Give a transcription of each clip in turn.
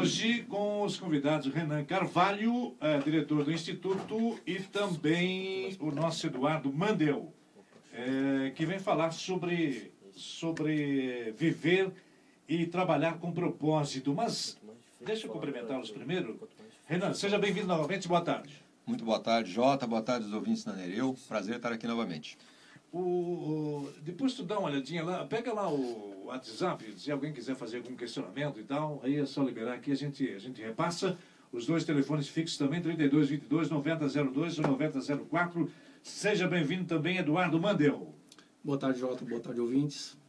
Hoje com os convidados Renan Carvalho, eh, diretor do Instituto, e também o nosso Eduardo Mandel, eh, que vem falar sobre, sobre viver e trabalhar com propósito. Mas deixa eu cumprimentá-los primeiro. Renan, seja bem-vindo novamente, boa tarde. Muito boa tarde, Jota. Boa tarde aos ouvintes da Nereu. Prazer estar aqui novamente. O, o, depois tu dá uma olhadinha lá, pega lá o WhatsApp, se alguém quiser fazer algum questionamento e tal, aí é só liberar aqui, a gente, a gente repassa. Os dois telefones fixos também, 3222 9002 ou 9004. Seja bem-vindo também, Eduardo Mandel. Boa tarde, Jota. Boa tarde, ouvintes.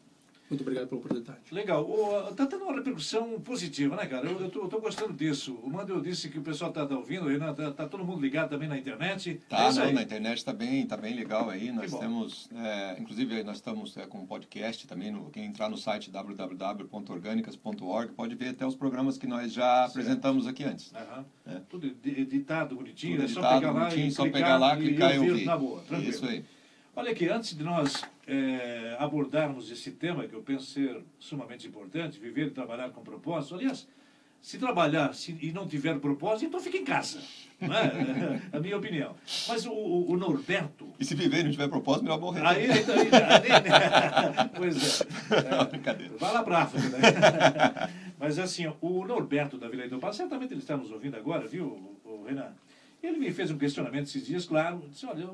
Muito obrigado pela oportunidade. Legal. Está tendo uma repercussão positiva, né, cara? Eu estou gostando disso. O Mandel disse que o pessoal está tá ouvindo, está tá todo mundo ligado também na internet. Tá, é não, na internet está bem, tá bem legal aí. Nós temos, é, inclusive, nós estamos é, com um podcast também. No, quem entrar no site www.orgânicas.org pode ver até os programas que nós já certo. apresentamos aqui antes. Uhum. É. Tudo editado, bonitinho. Tudo editado, é só pegar lá bonitinho, e só pegar lá, clicar e, e ouvir. Na boa, tranquilo. Isso aí. Olha aqui, antes de nós é, abordarmos esse tema, que eu penso ser sumamente importante, viver e trabalhar com propósito, aliás, se trabalhar se, e não tiver propósito, então fica em casa. Não é? a minha opinião. Mas o, o, o, Norberto. E se viver e não tiver propósito, melhor morrer. Aí, então, aí, aí, pois é. é brincadeira. Vai lá para África. Né? Mas assim, o Norberto da Vila Itopá, certamente ele está nos ouvindo agora, viu, o Renan? Ele me fez um questionamento esses dias, claro. Disse: olha,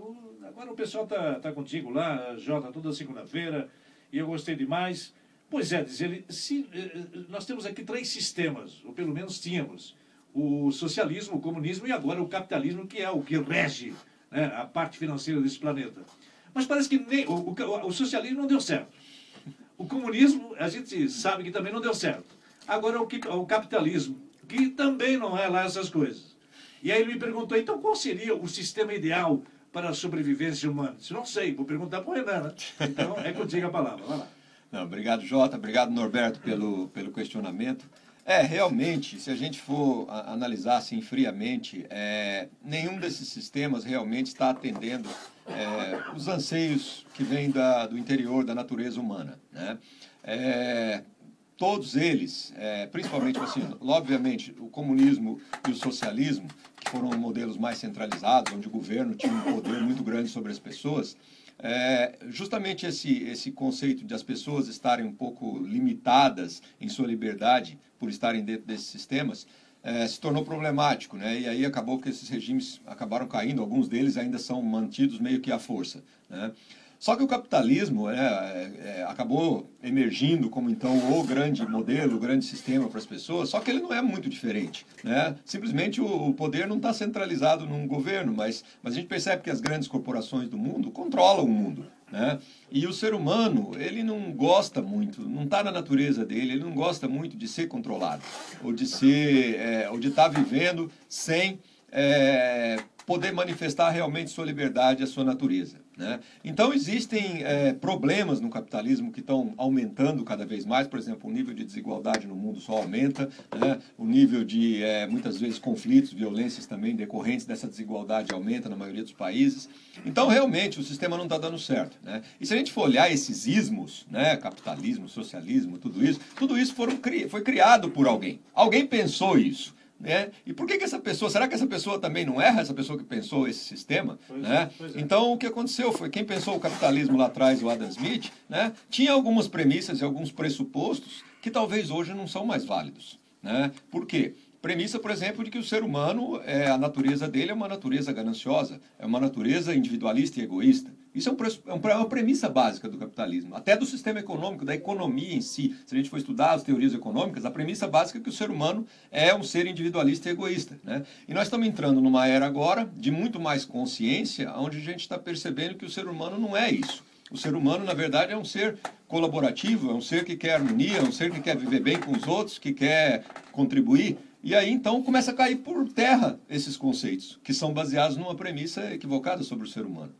agora o pessoal está tá contigo lá, Jota, toda segunda-feira, e eu gostei demais. Pois é, diz ele, se, eh, eh, nós temos aqui três sistemas, ou pelo menos tínhamos: o socialismo, o comunismo e agora o capitalismo, que é o que rege né, a parte financeira desse planeta. Mas parece que nem, o, o, o socialismo não deu certo. O comunismo, a gente sabe que também não deu certo. Agora o, o capitalismo, que também não é lá essas coisas. E aí ele me perguntou, então qual seria o sistema ideal para a sobrevivência humana? Se não sei, vou perguntar para o Renan, né? Então é contigo a palavra, vai lá. Não, obrigado, Jota. Obrigado, Norberto, pelo, pelo questionamento. É, realmente, se a gente for analisar assim friamente, é, nenhum desses sistemas realmente está atendendo é, os anseios que vêm do interior da natureza humana. Né? É, todos eles, é, principalmente assim, obviamente o comunismo e o socialismo, que foram modelos mais centralizados, onde o governo tinha um poder muito grande sobre as pessoas, é, justamente esse, esse conceito de as pessoas estarem um pouco limitadas em sua liberdade por estarem dentro desses sistemas, é, se tornou problemático, né? E aí acabou que esses regimes acabaram caindo, alguns deles ainda são mantidos meio que à força, né? Só que o capitalismo né, é, é, acabou emergindo como então o grande modelo, o grande sistema para as pessoas, só que ele não é muito diferente. Né? Simplesmente o, o poder não está centralizado num governo, mas, mas a gente percebe que as grandes corporações do mundo controlam o mundo. Né? E o ser humano, ele não gosta muito, não está na natureza dele, ele não gosta muito de ser controlado, ou de ser, é, ou de estar tá vivendo sem é, poder manifestar realmente sua liberdade, a sua natureza. Né? Então, existem é, problemas no capitalismo que estão aumentando cada vez mais. Por exemplo, o nível de desigualdade no mundo só aumenta, né? o nível de, é, muitas vezes, conflitos, violências também decorrentes dessa desigualdade aumenta na maioria dos países. Então, realmente, o sistema não está dando certo. Né? E se a gente for olhar esses ismos, né? capitalismo, socialismo, tudo isso, tudo isso foram, foi criado por alguém. Alguém pensou isso. Né? E por que, que essa pessoa, será que essa pessoa também não erra, essa pessoa que pensou esse sistema? Pois né? É, é. Então, o que aconteceu foi, quem pensou o capitalismo lá atrás, o Adam Smith, né? tinha algumas premissas e alguns pressupostos que talvez hoje não são mais válidos. Né? Por quê? Premissa, por exemplo, de que o ser humano, é, a natureza dele é uma natureza gananciosa, é uma natureza individualista e egoísta. Isso é, um, é, é uma premissa básica do capitalismo, até do sistema econômico, da economia em si. Se a gente for estudar as teorias econômicas, a premissa básica é que o ser humano é um ser individualista e egoísta. Né? E nós estamos entrando numa era agora de muito mais consciência, onde a gente está percebendo que o ser humano não é isso. O ser humano, na verdade, é um ser colaborativo, é um ser que quer harmonia, é um ser que quer viver bem com os outros, que quer contribuir. E aí então começa a cair por terra esses conceitos, que são baseados numa premissa equivocada sobre o ser humano.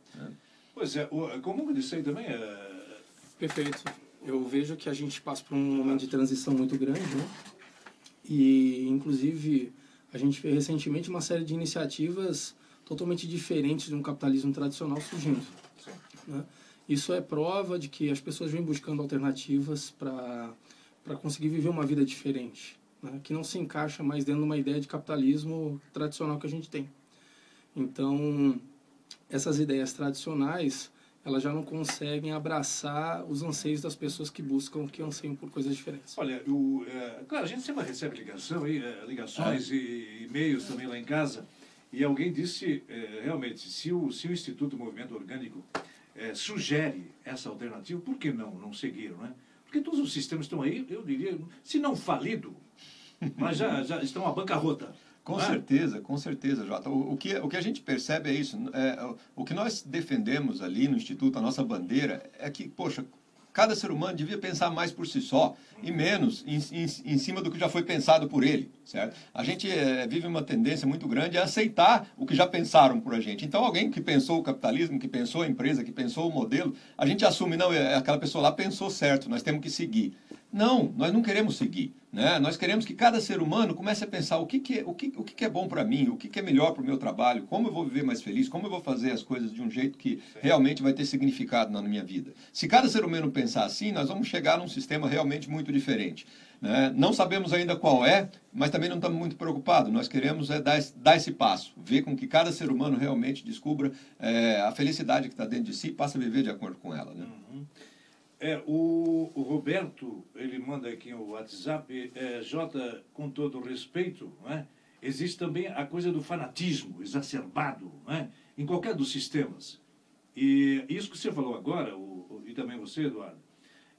Pois é, como eu disse aí também é... Perfeito. Eu vejo que a gente passa por um momento de transição muito grande, né? E, inclusive, a gente fez recentemente uma série de iniciativas totalmente diferentes de um capitalismo tradicional surgindo. Né? Isso é prova de que as pessoas vêm buscando alternativas para conseguir viver uma vida diferente. né, que não se encaixa mais dentro de uma ideia de capitalismo tradicional que a gente tem. Então, essas ideias tradicionais, elas já não conseguem abraçar os anseios das pessoas que buscam, que anseiam por coisas diferentes. Olha, o, é, claro, a gente sempre recebe ligação, aí, é, ligações e e-mails também lá em casa, e alguém disse, é, realmente, se o, se o Instituto Movimento Orgânico é, sugere essa alternativa, por que não, não seguir, não é? Porque todos os sistemas estão aí, eu diria, se não falido, mas já, já estão à bancarrota. Com é? certeza, com certeza, Jota. O, o, que, o que a gente percebe é isso. É, o que nós defendemos ali no Instituto, a nossa bandeira, é que, poxa, cada ser humano devia pensar mais por si só e menos em, em, em cima do que já foi pensado por ele, certo? A gente é, vive uma tendência muito grande a aceitar o que já pensaram por a gente. Então, alguém que pensou o capitalismo, que pensou a empresa, que pensou o modelo, a gente assume, não, é, aquela pessoa lá pensou certo, nós temos que seguir. Não, nós não queremos seguir. Né? Nós queremos que cada ser humano comece a pensar o que, que, é, o que, o que, que é bom para mim, o que, que é melhor para o meu trabalho, como eu vou viver mais feliz, como eu vou fazer as coisas de um jeito que realmente vai ter significado na minha vida. Se cada ser humano pensar assim, nós vamos chegar num sistema realmente muito diferente. Né? Não sabemos ainda qual é, mas também não estamos muito preocupados. Nós queremos é dar, dar esse passo, ver com que cada ser humano realmente descubra é, a felicidade que está dentro de si e passe a viver de acordo com ela. Né? Uhum. É, o, o, Roberto, ele manda aqui o WhatsApp, é, Jota, com todo respeito, não é? existe também a coisa do fanatismo exacerbado não é? em qualquer dos sistemas. E isso que você falou agora, o, o, e também você, Eduardo,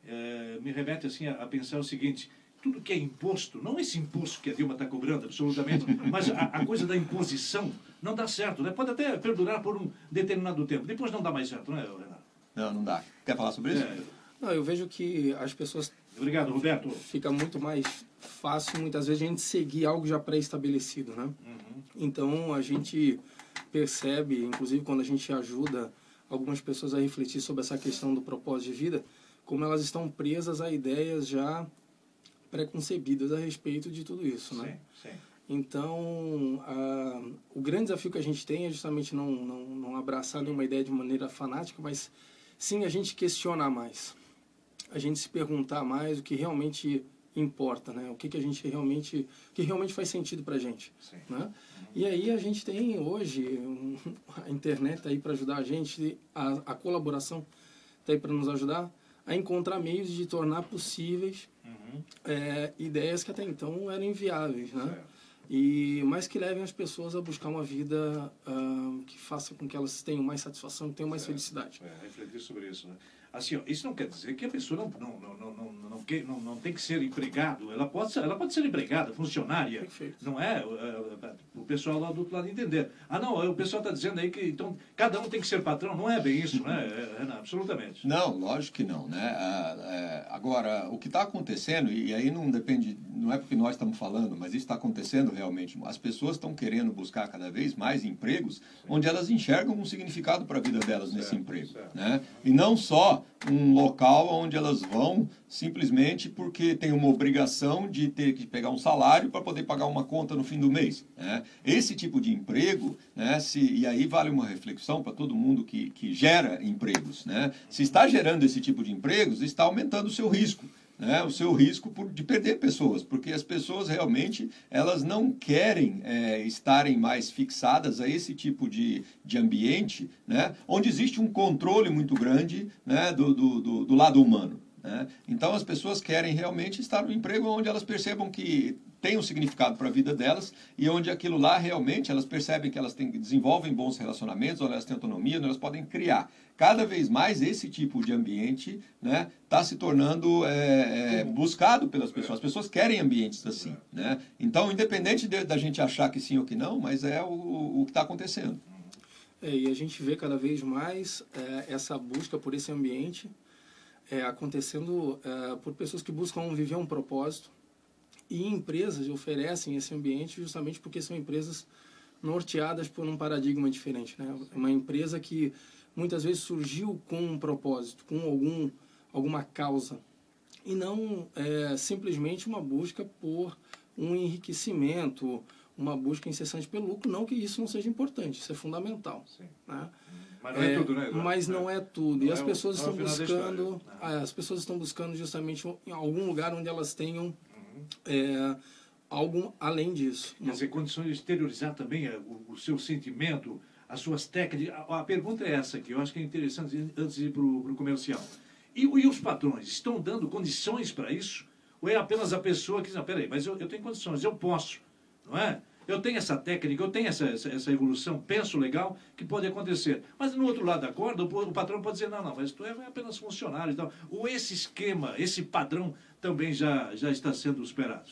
é, me remete assim a, a, pensar o seguinte, tudo que é imposto, não esse imposto que a Dilma está cobrando absolutamente, mas a, a, coisa da imposição não dá certo, né? pode até perdurar por um determinado tempo, depois não dá mais certo, não é, Renato? Não, não dá. Quer falar sobre isso? É, não, eu vejo que as pessoas. Obrigado, Roberto. Fica muito mais fácil, muitas vezes, a gente seguir algo já pré-estabelecido, né? Uhum. Então, a gente percebe, inclusive quando a gente ajuda algumas pessoas a refletir sobre essa questão do propósito de vida, como elas estão presas a ideias já preconcebidas a respeito de tudo isso, né? Sim, sim. Então, a, o grande desafio que a gente tem é justamente não, não, não abraçar nenhuma ideia de maneira fanática, mas sim a gente questionar mais a gente se perguntar mais o que realmente importa, né? O que, que a gente realmente, que realmente faz sentido para a gente, Sim. né? E aí a gente tem hoje um, a internet tá aí para ajudar a gente, a, a colaboração está aí para nos ajudar a encontrar meios de tornar possíveis uhum. é, ideias que até então eram inviáveis, né? Certo. E mas que levem as pessoas a buscar uma vida uh, que faça com que elas tenham mais satisfação, tenham mais certo. felicidade. É, refletir sobre isso, né? Assim, ó, isso não quer dizer que a pessoa não, não, não, não, não, não, não, não tem que ser empregado. Ela pode ser, ela pode ser empregada, funcionária. Perfeito. Não é, o é, é, pessoal lá do outro lado entender. Ah, não, o pessoal está dizendo aí que então, cada um tem que ser patrão. Não é bem isso, né, é, Renan? Absolutamente. Não, lógico que não. Né? Ah, agora, o que está acontecendo, e aí não depende, não é porque nós estamos falando, mas isso está acontecendo realmente. As pessoas estão querendo buscar cada vez mais empregos onde elas enxergam um significado para a vida delas nesse certo, emprego. Certo. Né? E não só um local onde elas vão simplesmente porque tem uma obrigação de ter que pegar um salário para poder pagar uma conta no fim do mês. Né? Esse tipo de emprego, né, se, e aí vale uma reflexão para todo mundo que, que gera empregos. Né? Se está gerando esse tipo de empregos, está aumentando o seu risco né, o seu risco por, de perder pessoas, porque as pessoas realmente elas não querem é, estarem mais fixadas a esse tipo de, de ambiente, né, onde existe um controle muito grande né, do, do, do, do lado humano. Né? Então as pessoas querem realmente estar no emprego onde elas percebam que tem um significado para a vida delas e onde aquilo lá realmente elas percebem que elas têm, desenvolvem bons relacionamentos, onde elas têm autonomia, onde elas podem criar. Cada vez mais esse tipo de ambiente está né, tá se tornando é, é, buscado pelas pessoas. As pessoas querem ambientes assim. Né? Então, independente de, da gente achar que sim ou que não, mas é o, o que está acontecendo. É, e a gente vê cada vez mais é, essa busca por esse ambiente é, acontecendo é, por pessoas que buscam viver um propósito e empresas oferecem esse ambiente justamente porque são empresas norteadas por um paradigma diferente. Né? Uma empresa que muitas vezes surgiu com um propósito, com algum, alguma causa, e não é, simplesmente uma busca por um enriquecimento, uma busca incessante pelo lucro. Não que isso não seja importante, isso é fundamental. Né? Mas não é, é, tudo, né? Mas não é tudo. Não e as é pessoas o, estão buscando, né? as pessoas estão buscando justamente em algum lugar onde elas tenham é, algo além disso. Quer dizer, condições de exteriorizar também é, o, o seu sentimento, as suas técnicas. A, a, pergunta é essa aqui, eu acho que é interessante antes de ir para o comercial. E, e, os patrões estão dando condições para isso? Ou é apenas a pessoa que diz, não, peraí, mas eu, eu tenho condições, eu posso, não é? Eu tenho essa técnica, eu tenho essa, essa, essa, evolução, penso legal, que pode acontecer. Mas no outro lado da corda, o, o patrão pode dizer, não, não, mas tu é apenas funcionário e tal. Ou esse esquema, esse padrão também já, já está sendo superado?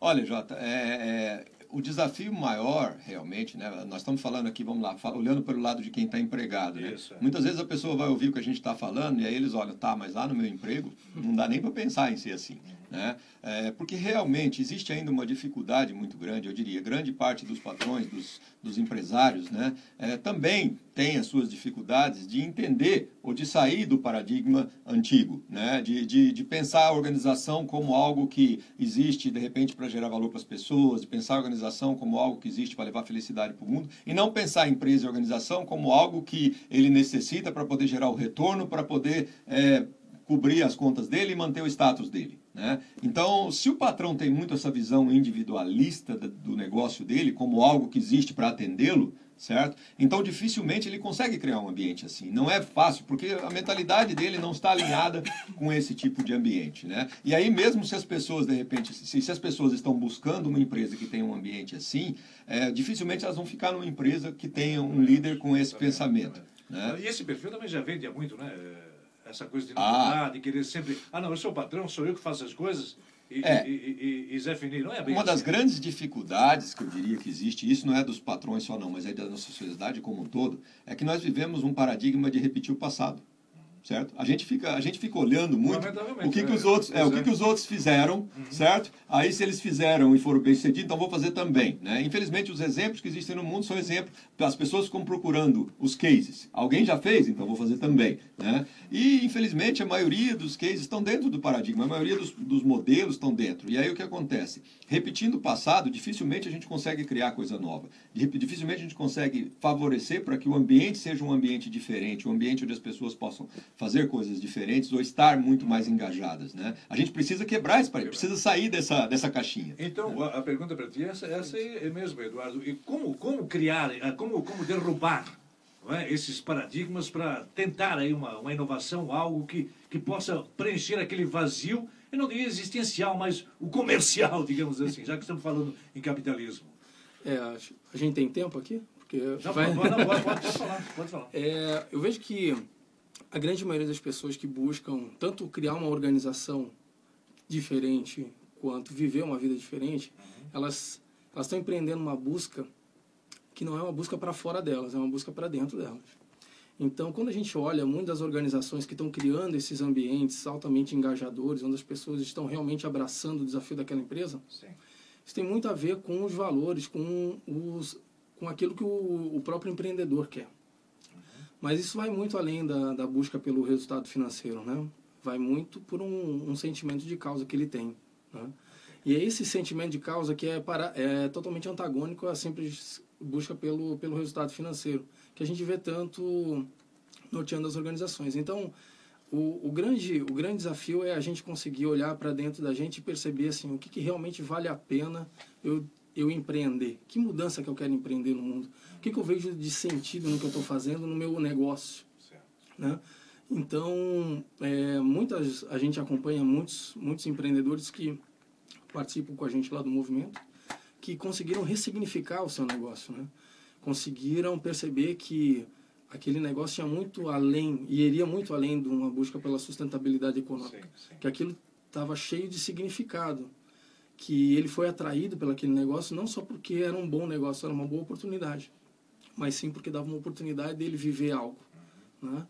Olha, Jota, é, é, o desafio maior, realmente, né, nós estamos falando aqui, vamos lá, olhando pelo lado de quem está empregado. Né? Isso, é. Muitas vezes a pessoa vai ouvir o que a gente está falando e aí eles olham, tá, mas lá no meu emprego não dá nem para pensar em ser assim. Né? É, porque realmente existe ainda uma dificuldade muito grande, eu diria, grande parte dos patrões, dos, dos empresários, né, é, também tem as suas dificuldades de entender ou de sair do paradigma antigo, né, de, de, de pensar a organização como algo que existe, de repente, para gerar valor para as pessoas, de pensar a organização como algo que existe para levar felicidade para o mundo, e não pensar a empresa e a organização como algo que ele necessita para poder gerar o retorno, para poder é, cobrir as contas dele e manter o status dele. Né? Então, se o patrão tem muito essa visão individualista do negócio dele, como algo que existe para atendê-lo, certo? Então, dificilmente ele consegue criar um ambiente assim. Não é fácil, porque a mentalidade dele não está alinhada com esse tipo de ambiente, né? E aí, mesmo se as pessoas, de repente, se, se as pessoas estão buscando uma empresa que tenha um ambiente assim, é, dificilmente elas vão ficar numa empresa que tenha um líder com esse pensamento. Né? E esse perfil também já vende há muito, né? Essa coisa de novidade, ah. de querer sempre. Ah, não, eu sou o patrão, sou eu que faço as coisas. E, é. e, e, e, Zé Fini, não é bem Uma assim. das grandes dificuldades que eu diria que existe, isso não é dos patrões só não, mas é da nossa sociedade como um todo, é que nós vivemos um paradigma de repetir o passado certo? A gente fica, a gente fica olhando muito o que, que os outros, é, o que, que os outros fizeram, uhum. certo? Aí se eles fizeram e foram bem sucedidos, então vou fazer também, né? Infelizmente os exemplos que existem no mundo são exemplos, as pessoas ficam procurando os cases. Alguém já fez, então vou fazer também, né? E infelizmente a maioria dos cases estão dentro do paradigma, a maioria dos, dos modelos estão dentro. E aí o que acontece? Repetindo o passado, dificilmente a gente consegue criar coisa nova. Dificilmente a gente consegue favorecer para que o ambiente seja um ambiente diferente, um ambiente onde as pessoas possam fazer coisas diferentes ou estar muito mais engajadas. Né? A gente precisa quebrar esse parede, precisa sair dessa, dessa caixinha. Então, a pergunta para ti é essa, essa é mesmo, Eduardo. E como, como criar, eh, como, como derrubar é, esses paradigmas para tentar aí uma, uma inovação, algo que, que possa preencher aquele vazio, eu não diria existencial, mas o comercial, digamos assim, já que estamos falando em capitalismo. É, a gente tem tempo aqui? Porque Já vai... pode, pode, pode, pode falar, pode falar. É, eu vejo que a grande maioria das pessoas que buscam tanto criar uma organização diferente quanto viver uma vida diferente, uhum. elas elas estão empreendendo uma busca que não é uma busca para fora delas, é uma busca para dentro delas. Então, quando a gente olha muitas organizações que estão criando esses ambientes altamente engajadores, onde as pessoas estão realmente abraçando o desafio daquela empresa, Sim. isso tem muito a ver com os valores, com, os, com aquilo que o, o próprio empreendedor quer. Mas isso vai muito além da, da busca pelo resultado financeiro, né? Vai muito por um, um sentimento de causa que ele tem, né? E é esse sentimento de causa que é, para, é totalmente antagônico à simples busca pelo, pelo resultado financeiro, que a gente vê tanto norteando as organizações. Então, o, o, grande, o grande desafio é a gente conseguir olhar para dentro da gente e perceber assim, o que, que realmente vale a pena eu, eu empreender. Que mudança que eu quero empreender no mundo que, que eu vejo de sentido no que eu estou fazendo no meu negócio. Né? Então, é, muitas, a gente acompanha muitos, muitos empreendedores que participam com a gente lá do movimento, que conseguiram ressignificar o seu negócio, né? Conseguiram perceber que aquele negócio tinha muito além, e iria muito além de uma busca pela sustentabilidade econômica. Sim, sim. Que aquilo estava cheio de significado. Que ele foi atraído pelo aquele negócio não só porque era um bom negócio, era uma boa oportunidade mas sim porque dava uma oportunidade dele viver algo, né?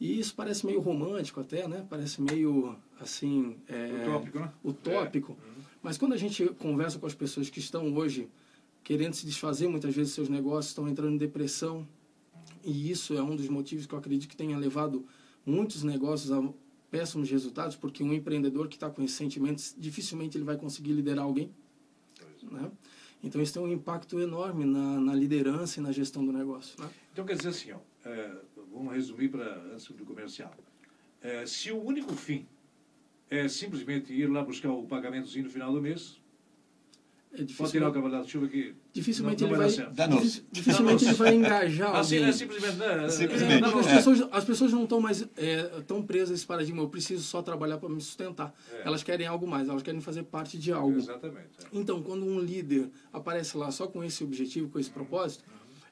E isso parece meio romântico até, né? Parece meio, assim... É, utópico, né? Utópico. É. Mas quando a gente conversa com as pessoas que estão hoje querendo se desfazer muitas vezes seus negócios, estão entrando em depressão, e isso é um dos motivos que eu acredito que tenha levado muitos negócios a péssimos resultados, porque um empreendedor que está com esses sentimentos, dificilmente ele vai conseguir liderar alguém, né? Então isso tem um impacto enorme na, na liderança e na gestão do negócio. Né? Então quer dizer assim, ó, é, vamos resumir para antes do comercial. É, se o único fim é simplesmente ir lá buscar o pagamentozinho no final do mês, é Pode tirar o cavalo da chuva que dificilmente não, não ele vai, vai, dificilmente ele vai engajar Assim, alguém. né? Simplesmente. Né? Simplesmente. É, Não, porque as, É. pessoas, as pessoas não estão mais é, tão presas a esse paradigma. Eu preciso só trabalhar para me sustentar. É. Elas querem algo mais. Elas querem fazer parte de algo. Exatamente. é. Então, quando um líder aparece lá só com esse objetivo, com esse propósito,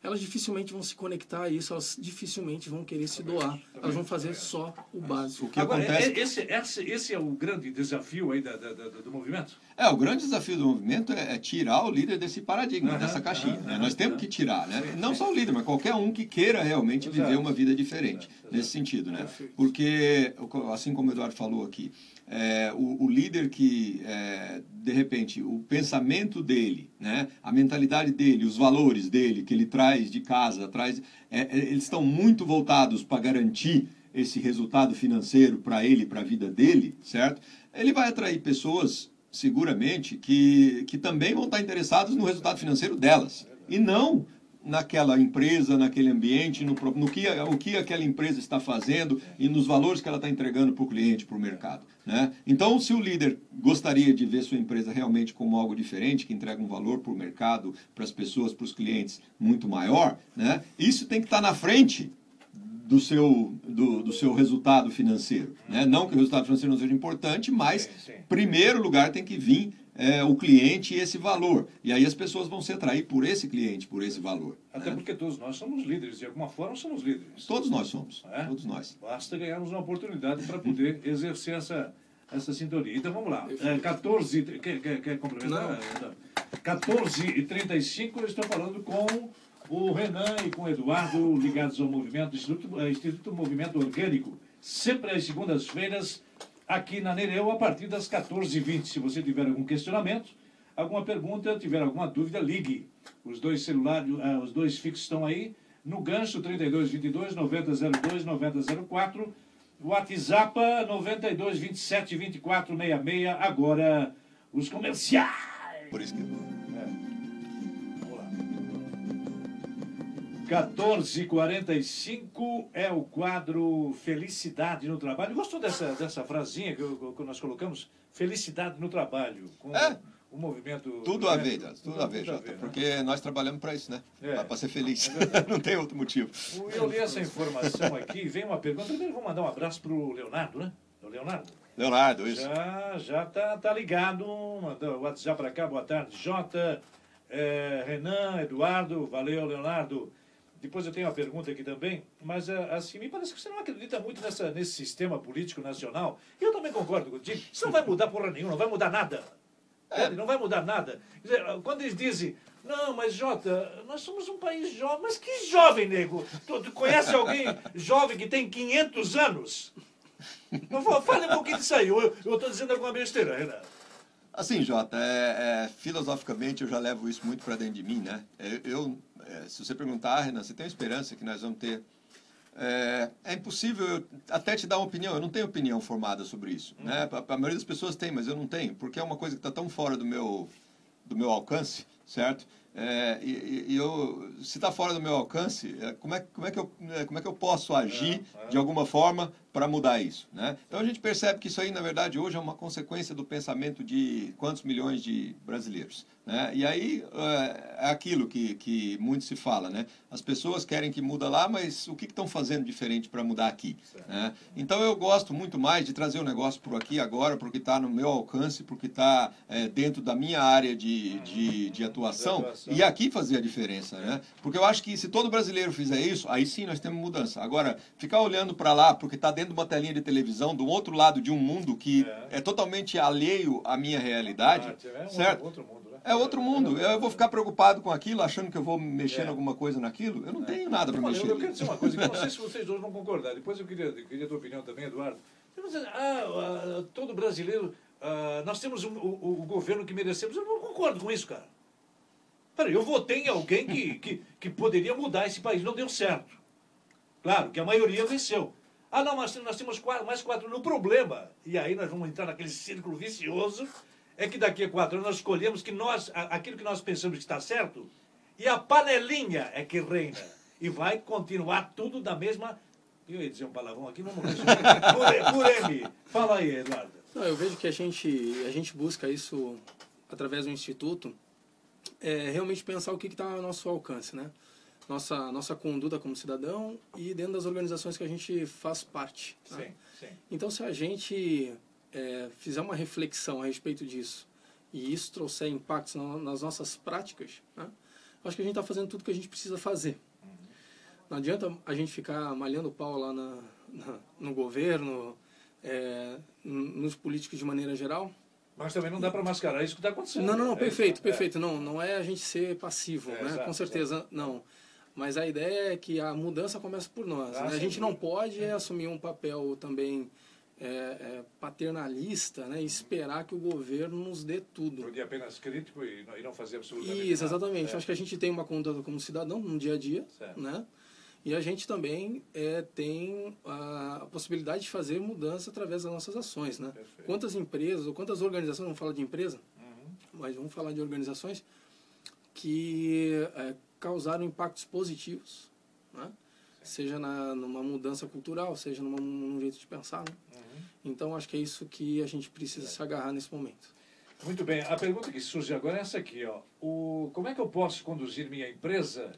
elas dificilmente vão se conectar a isso. Elas dificilmente vão querer se doar. Elas vão fazer só o básico. O que Agora, acontece... é- esse, esse, esse é o grande desafio aí da, da- da- do movimento? É, o grande desafio do movimento é, é tirar o líder desse paradigma, Aham, dessa caixinha. aham, né? aham, Nós temos que tirar, né? Sim, Não sim. só o líder, mas qualquer um que queira realmente Exato. viver uma vida diferente, Exato, nesse sentido, né? Perfeito. Porque, assim como o Eduardo falou aqui, é, o, o líder que, é, de repente, o pensamento dele, né? a mentalidade dele, os valores dele, que ele traz de casa, traz, é, é, eles estão muito voltados para garantir esse resultado financeiro para ele, para a vida dele, certo? Ele vai atrair pessoas, seguramente, que, que também vão estar interessadas no resultado financeiro delas. E não naquela empresa, naquele ambiente, no, no que, o que aquela empresa está fazendo e nos valores que ela está entregando para o cliente, para o mercado. Né? Então, se o líder gostaria de ver sua empresa realmente como algo diferente, que entrega um valor para o mercado, para as pessoas, para os clientes muito maior, né? isso tem que estar na frente do seu, do, do seu resultado financeiro. Né? Não que o resultado financeiro não seja importante, mas, primeiro lugar, tem que vir é, o cliente e esse valor. E aí as pessoas vão se atrair por esse cliente, por esse valor. Até né? porque todos nós somos líderes, de alguma forma somos líderes. Todos nós somos. É? Todos nós. Basta ganharmos uma oportunidade para poder exercer essa, essa sintonia. Então vamos lá. É, 14. Quer, quer, quer complementar? Não. 14 e 35 eu estou falando com o Renan e com o Eduardo, ligados ao movimento Instituto, eh, Instituto Movimento Orgânico, sempre às segundas-feiras, aqui na Nereu, a partir das 14h20. Se você tiver algum questionamento, alguma pergunta, tiver alguma dúvida, ligue. Os dois celulares, ah, os dois fixos estão aí, no gancho 3222 9002 9004, WhatsApp 92 27 24 66. Agora, os comerciais. Por isso que. Vamos 14h45 é o quadro Felicidade no Trabalho. Gostou dessa, dessa frasinha que, eu- que nós colocamos? Felicidade no Trabalho. Com É. o movimento. Tudo a né? ver, Jota, tudo a ver, Jota. né? Porque nós trabalhamos para isso, né? É. Para ser feliz. Não tem outro motivo. Eu li essa informação aqui, vem uma pergunta. Primeiro vou mandar um abraço para o Leonardo, né? O Leonardo. Leonardo, isso. Já, já tá, tá ligado. Mandou o WhatsApp para cá, boa tarde, Jota, eh, Renan, Eduardo, valeu, Leonardo. Depois eu tenho uma pergunta aqui também, mas eh, assim, me parece que você não acredita muito nessa, nesse sistema político nacional. E eu também concordo contigo. Isso não vai mudar porra nenhuma, não vai mudar nada. Entende? Não vai mudar nada. Dizer, Quando eles dizem, não, mas Jota, nós somos um país jovem. Mas que jovem, nego? Tu, tu conhece alguém jovem que tem 500 anos? Fale um pouquinho disso aí. Eu estou dizendo alguma besteira, Renan. Assim, Jota, é, é, filosoficamente eu já levo isso muito para dentro de mim, né? Eu, eu, é, se você perguntar, ah, Renan, você tem esperança que nós vamos ter. É, é impossível eu até te dar uma opinião, eu não tenho opinião formada sobre isso. Né? A, a maioria das pessoas tem, mas eu não tenho, porque é uma coisa que está tão fora do meu, do meu alcance, certo? É, e, e- eu, se está fora do meu alcance, é, como, é, como, é que eu, é, como é que eu posso agir É, é. de alguma forma para mudar isso? Né? Então a gente percebe que isso aí, na verdade, hoje é uma consequência do pensamento de quantos milhões de brasileiros. Né? E aí é, é aquilo que, que muito se fala, né? As pessoas querem que muda lá, mas o que estão fazendo diferente para mudar aqui? Né? Então eu gosto muito mais de trazer o negócio por aqui agora, porque está no meu alcance, porque está dentro da minha área de, de, de atuação, De e aqui fazer a diferença, né? Porque eu acho que se todo brasileiro fizer isso, aí sim nós temos mudança. Agora, ficar olhando para lá, porque está dentro de uma telinha de televisão, do outro lado de um mundo que É. é, totalmente alheio à minha realidade, É um certo? outro mundo, né? É outro mundo. Eu vou ficar preocupado com aquilo, achando que eu vou mexer É. em alguma coisa naquilo. Eu não tenho nada para mexer. eu, eu quero dizer uma coisa que eu não sei se vocês dois vão concordar. Depois eu queria, eu queria a tua opinião também, Eduardo. Ah, ah, todo brasileiro, ah, nós temos um- o, o governo que merecemos. Eu não concordo com isso, cara. Peraí, eu votei em alguém que, que, que poderia mudar esse país, não deu certo. Claro que a maioria venceu. Ah, não, mas nós temos quatro, mais quatro. No problema, e aí nós vamos entrar naquele círculo vicioso, é que daqui a quatro anos nós escolhemos que nós, aquilo que nós pensamos que está certo, e a panelinha é que reina. E vai continuar tudo da mesma. Eu ia dizer um palavrão aqui, vamos resumir. Por, por M. Fala aí, Eduardo. Não, eu vejo que a gente, a gente busca isso através do Instituto, é realmente pensar o que está ao nosso alcance, né? Nossa, nossa conduta como cidadão e dentro das organizações que a gente faz parte. Né? Sim, sim. Então, se a gente é, fizer uma reflexão a respeito disso e isso trouxer impactos nas nossas práticas, né? acho que a gente está fazendo tudo que a gente precisa fazer. Uhum. Não adianta a gente ficar malhando o pau lá na, na no governo, é, nos políticos de maneira geral, mas também não dá para mascarar isso que está acontecendo. Não, não, não, perfeito, é, perfeito. É. Não, não é a gente ser passivo, é, né? Exato, Com certeza, não. Mas a ideia é que a mudança começa por nós. Ah, né? A gente não pode é. assumir um papel também é, é, paternalista, né? esperar que o governo nos dê tudo. Porque apenas crítico e não fazer absolutamente Isso, exatamente. Acho que a gente tem uma conduta como cidadão no dia a dia, certo. né? E a gente também é, tem a, a, possibilidade de fazer mudança através das nossas ações, né? Perfeito. Quantas empresas ou quantas organizações, vamos falar de empresa, uhum. mas vamos falar de organizações que é, causaram impactos positivos, né? seja na, numa mudança cultural, seja numa, num jeito de pensar. Né? Uhum. Então, acho que é isso que a gente precisa é. se agarrar nesse momento. Muito bem. A pergunta que surge agora é essa aqui. Ó. O, como é que eu posso conduzir minha empresa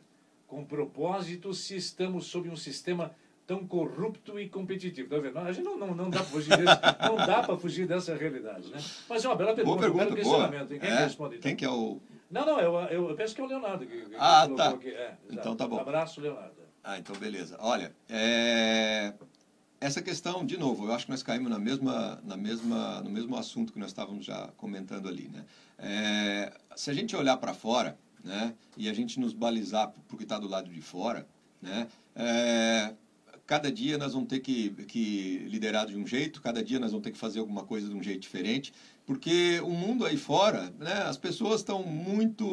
com propósito se estamos sob um sistema tão corrupto e competitivo. Tá vendo? A gente não, não, não dá para fugir desse, não dá para fugir dessa realidade, né? Mas é uma bela pergunta, boa pergunta, um questionamento. Quem é? responde? Então? Quem que é o Não, não, eu, eu penso que é o Leonardo que, que Ah, tá. É, então tá bom. Um abraço, Leonardo. Ah, então beleza. Olha, é... essa questão, de novo, eu acho que nós caímos na mesma, na mesma, no mesmo assunto que nós estávamos já comentando ali, né? É... Se a gente olhar para fora, né, e a gente nos balizar por que está do lado de fora, né, é, cada dia nós vamos ter que, que liderar de um jeito, cada dia nós vamos ter que fazer alguma coisa de um jeito diferente, porque o mundo aí fora, né, as pessoas estão muito,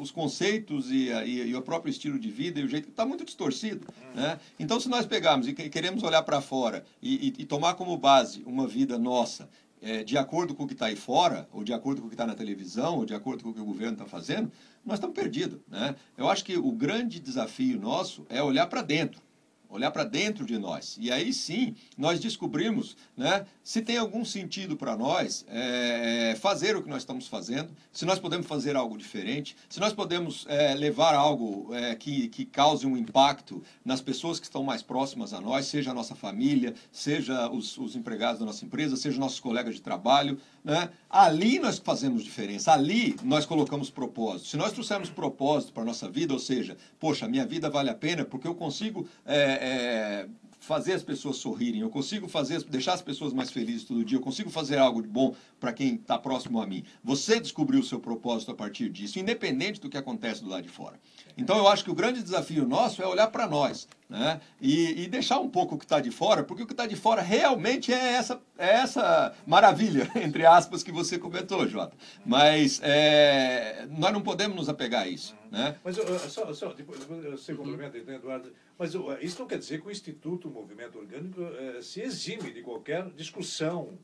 os conceitos e, e, e, o próprio estilo de vida e o jeito está muito distorcido, né? Então, se nós pegarmos e queremos olhar para fora e, e, tomar como base uma vida nossa é, de acordo com o que está aí fora, ou de acordo com o que está na televisão, ou de acordo com o que o governo está fazendo, nós estamos perdidos. Né? Eu acho que o grande desafio nosso é olhar para dentro olhar para dentro de nós. E aí sim, nós descobrimos né, se tem algum sentido para nós é, fazer o que nós estamos fazendo, se nós podemos fazer algo diferente, se nós podemos é, levar algo é, que, que cause um impacto nas pessoas que estão mais próximas a nós, seja a nossa família, seja os, os empregados da nossa empresa, seja nossos colegas de trabalho. Né? Ali nós fazemos diferença, ali nós colocamos propósito. Se nós trouxermos propósito para a nossa vida, ou seja, poxa, minha vida vale a pena porque eu consigo é, é, fazer as pessoas sorrirem, eu consigo fazer, deixar as pessoas mais felizes todo dia, eu consigo fazer algo de bom para quem está próximo a mim. Você descobriu o seu propósito a partir disso, independente do que acontece do lado de fora. Então eu acho que o grande desafio nosso é olhar para nós né? E, e, deixar um pouco o que está de fora, porque o que está de fora realmente é essa, é essa maravilha, entre aspas, que você comentou, Jota. Mas é, nós não podemos nos apegar a isso. Né? Mas só, só depois, você complementa, né, Eduardo? Mas isso não quer dizer que o Instituto Movimento Orgânico eh, se exime de qualquer discussão,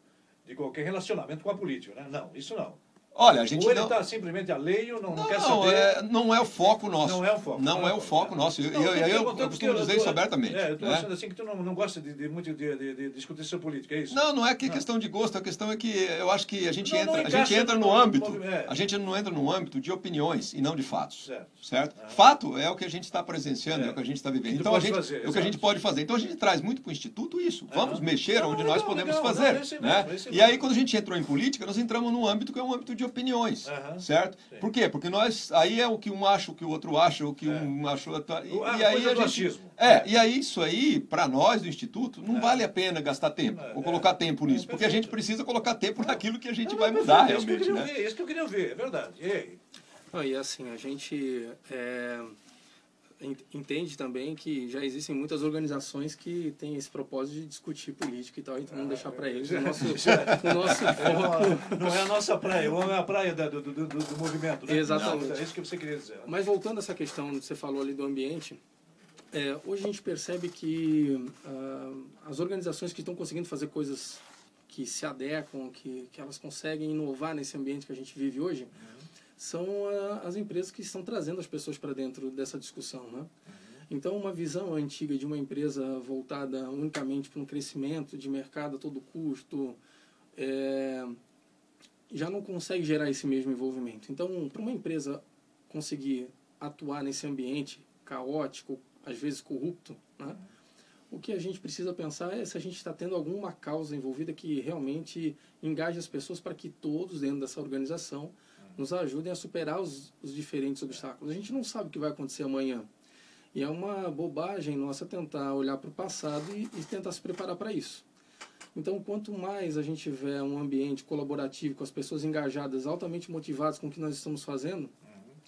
de qualquer relacionamento com a política. Né? Não, isso não. Olha, a gente Ou ele está simplesmente alheio, não, não, não quer saber. É, não é o foco nosso. Não é o foco. Não, não é, é o foco nosso. E eu, eu, eu, eu, costumo dizer isso abertamente. É, eu estou né? achando assim que tu não, não gosta de, de muito de, de, de, discutir sobre política, é isso? Não, não é que questão de gosto, a questão é que eu acho que a gente entra, a gente entra no âmbito, é. a gente não entra no âmbito de opiniões e não de fatos. Certo? certo? Ah. Fato é o que a gente está presenciando, é. é. o que a gente está vivendo. Então a gente, fazer, é o que a gente pode fazer. Então a gente traz muito para o instituto isso. Vamos mexer onde nós podemos fazer, né? E aí quando a gente entrou em política, nós entramos num âmbito que é um âmbito de opiniões certo? Sim. Por quê? Porque nós aí é o que um acha, o que o outro acha, o que é. um achou. E, a e aí a gente, é, e aí isso aí para nós do instituto não é. vale a pena gastar tempo ou é. colocar tempo nisso, porque a gente precisa colocar tempo naquilo que a gente vai mudar realmente, isso que eu né? Ver, isso que eu queria ver, é verdade. E aí? e assim, a gente é, entende também que já existem muitas organizações que têm esse propósito de discutir política e tal, então vamos deixar para eles o nosso, o nosso foco. Não é a nossa praia, não é a praia do, do, do, do movimento. Né? Exatamente. Não, é isso que você queria dizer. Mas voltando a essa questão que você falou ali do ambiente, é, hoje a gente percebe que uh, as organizações que estão conseguindo fazer coisas que se adequam, que, que elas conseguem inovar nesse ambiente que a gente vive hoje, são a, as empresas que estão trazendo as pessoas para dentro dessa discussão, né? Uhum. Então, uma visão antiga de uma empresa voltada unicamente para um crescimento de mercado a todo custo é, já não consegue gerar esse mesmo envolvimento. Então, para uma empresa conseguir atuar nesse ambiente caótico, às vezes corrupto, né? o que a gente precisa pensar é se a gente está tendo alguma causa envolvida que realmente engaje as pessoas para que todos dentro dessa organização nos ajudem a superar os, os diferentes obstáculos. A gente não sabe o que vai acontecer amanhã. E é uma bobagem nossa tentar olhar para o passado e, e tentar se preparar para isso. Então, quanto mais a gente tiver um ambiente colaborativo, com as pessoas engajadas, altamente motivadas com o que nós estamos fazendo,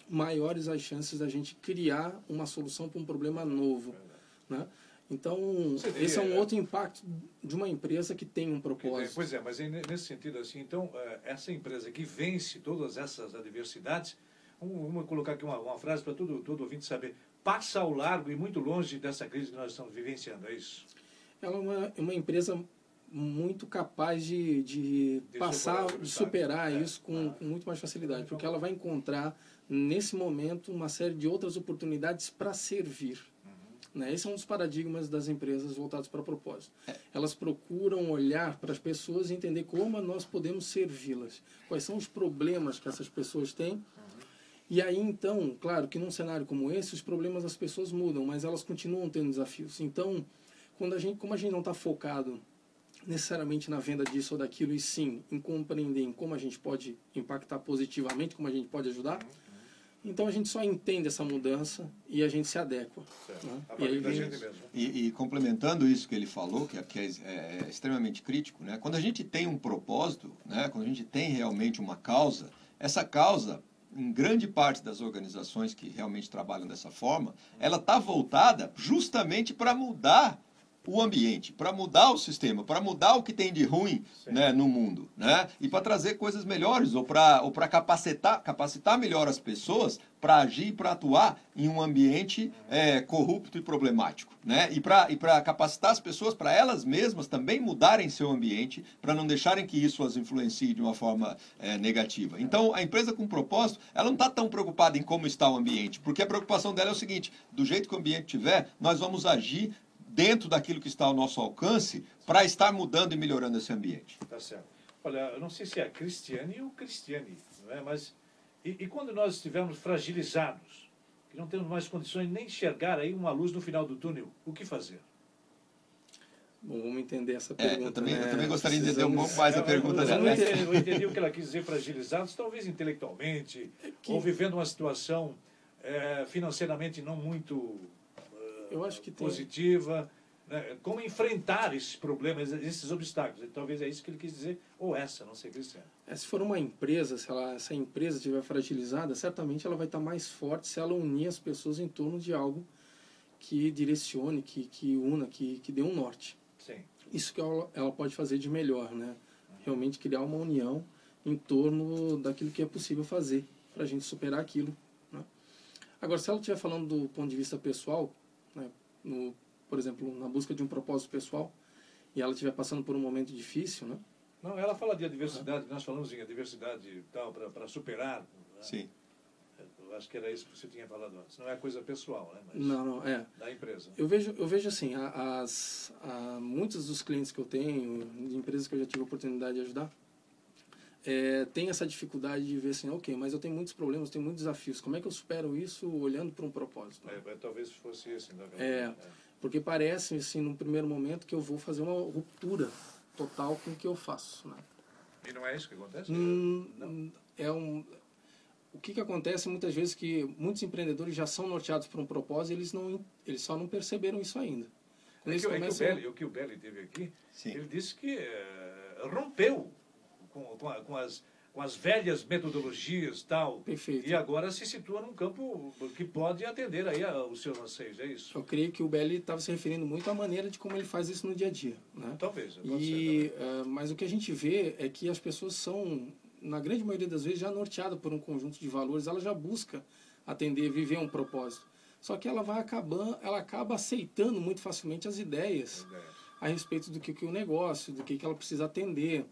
maiores as chances da gente criar uma solução para um problema novo. Né? Então, esse é um teria- outro impacto de uma empresa que tem um propósito. Pois é, mas nesse sentido assim, então, eh, essa empresa que vence todas essas adversidades, vamos colocar aqui uma, uma frase para todo, todo ouvinte saber, passa ao largo e muito longe dessa crise que nós estamos vivenciando, é isso? Ela é uma, uma empresa muito capaz de, de, De passar, superar de superar é. isso com, Ah. com muito mais facilidade, porque ela vai encontrar, nesse momento, uma série de outras oportunidades para servir. Né? Esse é um dos paradigmas das empresas voltados para propósito. Elas procuram olhar para as pessoas e entender como nós podemos servi-las. Quais são os problemas que essas pessoas têm. E aí, então, claro que num cenário como esse, os problemas das pessoas mudam, mas elas continuam tendo desafios. Então, quando a gente, como a gente não está focado necessariamente na venda disso ou daquilo, e sim em compreender como a gente pode impactar positivamente, como a gente pode ajudar, então a gente só entende essa mudança e a gente se adequa. Né? A E aí vem- gente mesmo. E, e complementando isso que ele falou, que, é- que é, é extremamente crítico, né? quando a gente tem um propósito, né? quando a gente tem realmente uma causa, essa causa, em grande parte das organizações que realmente trabalham dessa forma, ela está voltada justamente para mudar o ambiente, para mudar o sistema, para mudar o que tem de ruim né, no mundo, né? E para trazer coisas melhores ou para ou para capacitar capacitar melhor as pessoas para agir, para atuar em um ambiente é, corrupto e problemático, né? E para e capacitar as pessoas para elas mesmas também mudarem seu ambiente, para não deixarem que isso as influencie de uma forma é, negativa. Então, a empresa com propósito, ela não está tão preocupada em como está o ambiente, porque a preocupação dela é o seguinte: do jeito que o ambiente tiver, nós vamos agir dentro daquilo que está ao nosso alcance para estar mudando e melhorando esse ambiente. Tá certo. Olha, eu não sei se é Cristiane ou Cristiane, não é? Mas e, e quando nós estivermos fragilizados, que não temos mais condições nem enxergar aí uma luz no final do túnel, o que fazer? Bom, vamos entender essa É, pergunta. eu também, eu né? também gostaria de entender um pouco mais a Eu- pergunta eu, eu, entendi, eu entendi o que ela quis dizer fragilizados, talvez intelectualmente, que- ou vivendo uma situação eh, financeiramente não muito Eu acho que tem- positiva. né? Como enfrentar esses problemas, esses obstáculos? Talvez é isso que ele quis dizer, ou essa, não sei, Cristiano. É, se for uma empresa, se ela, essa empresa estiver fragilizada, certamente ela vai estar mais forte se ela unir as pessoas em torno de algo que direcione, que, que una, que, que dê um norte. Sim. Isso que ela, ela pode fazer de melhor, né? Realmente criar uma união em torno daquilo que é possível fazer para a gente superar aquilo. Né? Agora, se ela estiver falando do ponto de vista pessoal, né? no, por exemplo, na busca de um propósito pessoal, e ela estiver passando por um momento difícil, né? Não, ela fala de adversidade, nós falamos em adversidade tal, para superar. né? Sim. Eu acho que era isso que você tinha falado antes. Não é coisa pessoal, né? Mas Não, não, é. da empresa. Eu vejo, eu vejo assim, as, a, muitos dos clientes que eu tenho, de empresas que eu já tive a oportunidade de ajudar, é, tem essa dificuldade de ver assim, ok, mas eu tenho muitos problemas, tenho muitos desafios. Como é que eu supero isso olhando para um propósito? É, é, talvez fosse esse, na É. verdade. Porque parece, assim, num primeiro momento, que eu vou fazer uma ruptura total com o que eu faço. Né? E não é isso que acontece? Hum, é um, o que, que acontece muitas vezes que muitos empreendedores já são norteados por um propósito e eles, não, eles só não perceberam isso ainda. É que, é que o Belli, o que o Belli teve aqui, Sim. ele disse que eh, rompeu com, com, com as, com as velhas metodologias tal. Perfeito. E agora se situa num campo que pode atender aí a- os seus anseios, é isso? Eu creio que o Belli estava se referindo muito à maneira de como ele faz isso no dia a dia. Né? Talvez. E, eh, mas o que a gente vê é que as pessoas são, na grande maioria das vezes, já norteadas por um conjunto de valores. Ela já busca atender, viver um propósito. Só que ela vai acabando, ela acaba aceitando muito facilmente as ideias Ideia. a respeito do que, que o negócio, do que, que ela precisa atender,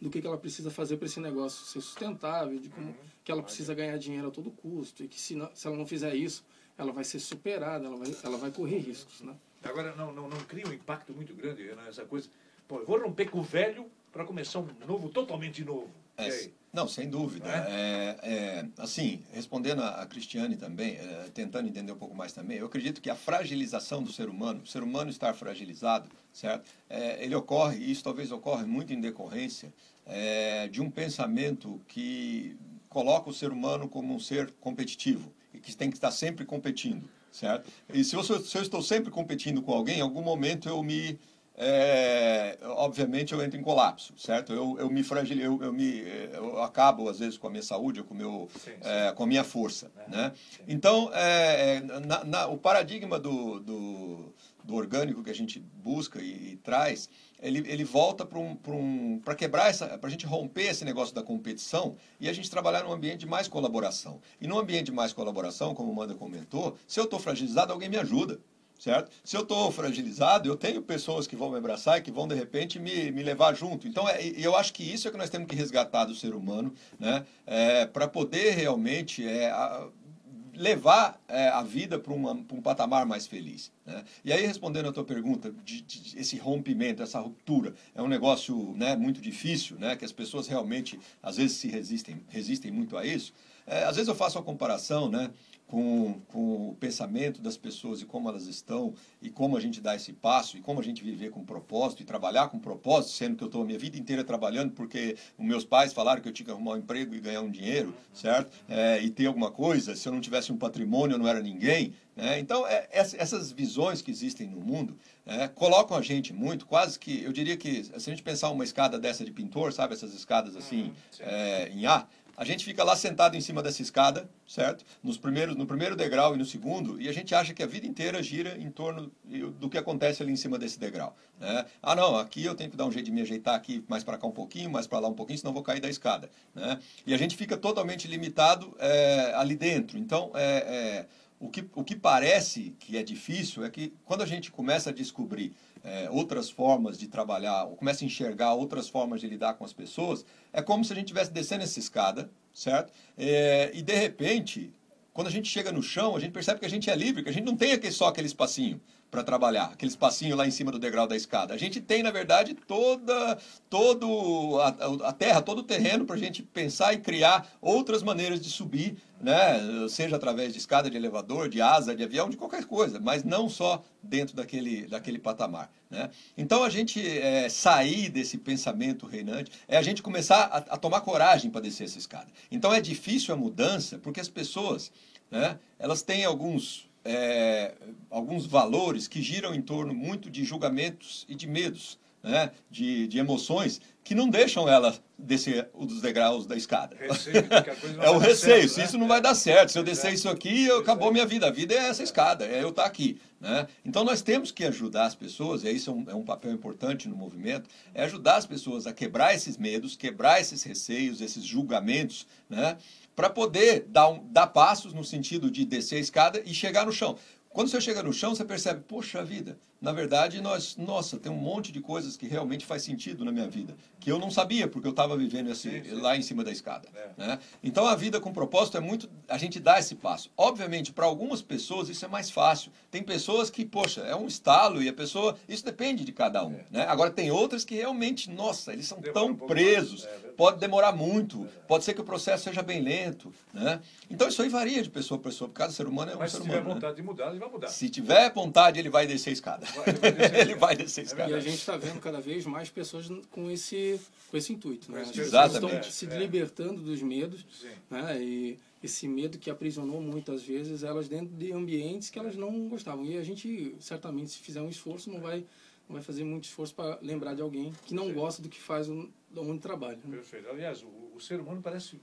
do que, que ela precisa fazer para esse negócio ser sustentável, de como que ela precisa ganhar dinheiro a todo custo e que se, não- se ela não fizer isso, ela vai ser superada, ela vai, ela vai correr riscos, né? Agora, não, não, não cria um impacto muito grande né, essa coisa. Pô, eu vou romper com o velho para começar um novo, totalmente novo. É, não, sem dúvida. É? É, é, assim, respondendo a, a Cristiane também, é, tentando entender um pouco mais também, eu acredito que a fragilização do ser humano, o ser humano estar fragilizado, certo? É, ele ocorre, e isso talvez ocorre muito em decorrência é, de um pensamento que coloca o ser humano como um ser competitivo e que tem que estar sempre competindo, certo? E se eu, se eu estou sempre competindo com alguém, em algum momento eu me é, obviamente eu entro em colapso, certo? Eu, eu me fragil, eu, eu, me, eu acabo às vezes com a minha saúde, com, meu, sim, sim. É, com a minha força, é, né? Então, é, na, na, o paradigma do, do, do, orgânico que a gente busca e, e traz, ele, ele volta para um, um, quebrar essa, para a gente romper esse negócio da competição e a gente trabalhar num ambiente de mais colaboração. E num ambiente de mais colaboração, como o Manda comentou, se eu estou fragilizado, alguém me ajuda certo? Se eu estou fragilizado, eu tenho pessoas que vão me abraçar e que vão, de repente, me, me levar junto. Então, é, eu acho que isso é que nós temos que resgatar do ser humano, né? É, para poder realmente é, a, levar é, a vida para um patamar mais feliz. Né? E aí, respondendo a tua pergunta, de, de, esse rompimento, essa ruptura, é um negócio né, muito difícil, né, que as pessoas realmente, às vezes, se resistem, resistem muito a isso. É, às vezes eu faço uma comparação, né? Com, com o pensamento das pessoas e como elas estão, e como a gente dá esse passo, e como a gente viver com propósito, e trabalhar com propósito, sendo que eu estou a minha vida inteira trabalhando porque os meus pais falaram que eu tinha que arrumar um emprego e ganhar um dinheiro, certo? É, e ter alguma coisa, se eu não tivesse um patrimônio, eu não era ninguém. Né? Então, é, essas visões que existem no mundo é, colocam a gente muito, quase que, eu diria que, se a gente pensar uma escada dessa de pintor, sabe, essas escadas assim, uhum, é, em A, a gente fica lá sentado em cima dessa escada, certo? Nos primeiros, no primeiro degrau e no segundo, e a gente acha que a vida inteira gira em torno do que acontece ali em cima desse degrau. Né? Ah, não, aqui eu tenho que dar um jeito de me ajeitar aqui mais para cá um pouquinho, mais para lá um pouquinho, senão vou cair da escada. Né? E a gente fica totalmente limitado é, ali dentro. Então, é, é, o, que, o que parece que é difícil é que quando a gente começa a descobrir é, outras formas de trabalhar, ou começa a enxergar outras formas de lidar com as pessoas, é como se a gente estivesse descendo essa escada, certo? É, e de repente, quando a gente chega no chão, a gente percebe que a gente é livre, que a gente não tem aqui só aquele espacinho para trabalhar, aquele espacinho lá em cima do degrau da escada. A gente tem, na verdade, toda todo a, a terra, todo o terreno para a gente pensar e criar outras maneiras de subir né? seja através de escada de elevador, de asa, de avião, de qualquer coisa, mas não só dentro daquele, daquele patamar. Né? Então, a gente é, sair desse pensamento reinante é a gente começar a, a tomar coragem para descer essa escada. Então, é difícil a mudança porque as pessoas né, elas têm alguns, é, alguns valores que giram em torno muito de julgamentos e de medos né, de, de emoções que não deixam ela descer os degraus da escada. Receio, é o receio, certo, se né? isso não vai dar certo. Se eu descer isso aqui, acabou minha vida. A vida é essa escada, é eu estar aqui. Né? Então nós temos que ajudar as pessoas, e isso é um, é um papel importante no movimento, é ajudar as pessoas a quebrar esses medos, quebrar esses receios, esses julgamentos, né? Para poder dar, um, dar passos no sentido de descer a escada e chegar no chão. Quando você chega no chão, você percebe, poxa vida, na verdade, nós, nossa, tem um monte de coisas que realmente faz sentido na minha vida, que eu não sabia, porque eu estava vivendo esse, sim, sim. lá em cima da escada. É. Né? Então, a vida com propósito é muito, a gente dá esse passo. Obviamente, para algumas pessoas isso é mais fácil. Tem pessoas que, poxa, é um estalo e a pessoa, isso depende de cada um. É. Né? Agora, tem outras que realmente, nossa, eles são Demora tão um presos, é, pode demorar muito, pode ser que o processo seja bem lento. Né? Então, isso aí varia de pessoa para pessoa, porque cada ser humano é Mas um ser humano. Mas se tiver né? vontade de mudar, ele vai mudar. Se tiver vontade, ele vai descer a escada. Ele vai descer a é escada. E a gente está vendo cada vez mais pessoas com esse, com esse intuito. Né? As estão se libertando dos medos. Né? E esse medo que aprisionou muitas vezes elas dentro de ambientes que elas não gostavam. E a gente, certamente, se fizer um esforço, não vai, não vai fazer muito esforço para lembrar de alguém que não gosta do que faz, onde trabalha. Né? Perfeito. Aliás, o, o ser humano parece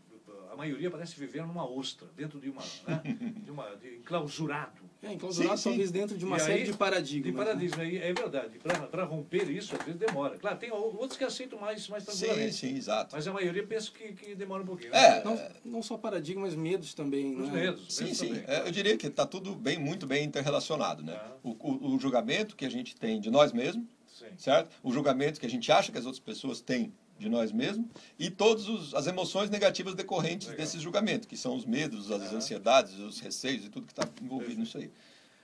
a maioria parece viver numa ostra, dentro de uma, né, de uma de enclausurado. É, enclausurado sim, talvez sim. dentro de uma e série aí, de paradigmas. De paradigmas, né? é verdade. Para romper isso, às vezes demora. Claro, tem outros que aceitam mais, mais tranquilamente. Sim, sim, exato. Mas a maioria pensa que, que demora um pouquinho. Né? É, não, não só paradigmas, medos também. Os né? medos. Sim, medos sim. Também, é, eu diria que está tudo bem, muito bem interrelacionado. Né? Ah. O, o, o julgamento que a gente tem de nós mesmos, Sim. certo? O julgamento que a gente acha que as outras pessoas têm de nós mesmos e todas as emoções negativas decorrentes Legal. desse julgamento, que são os medos, as ansiedades, os receios e tudo que está envolvido nisso aí.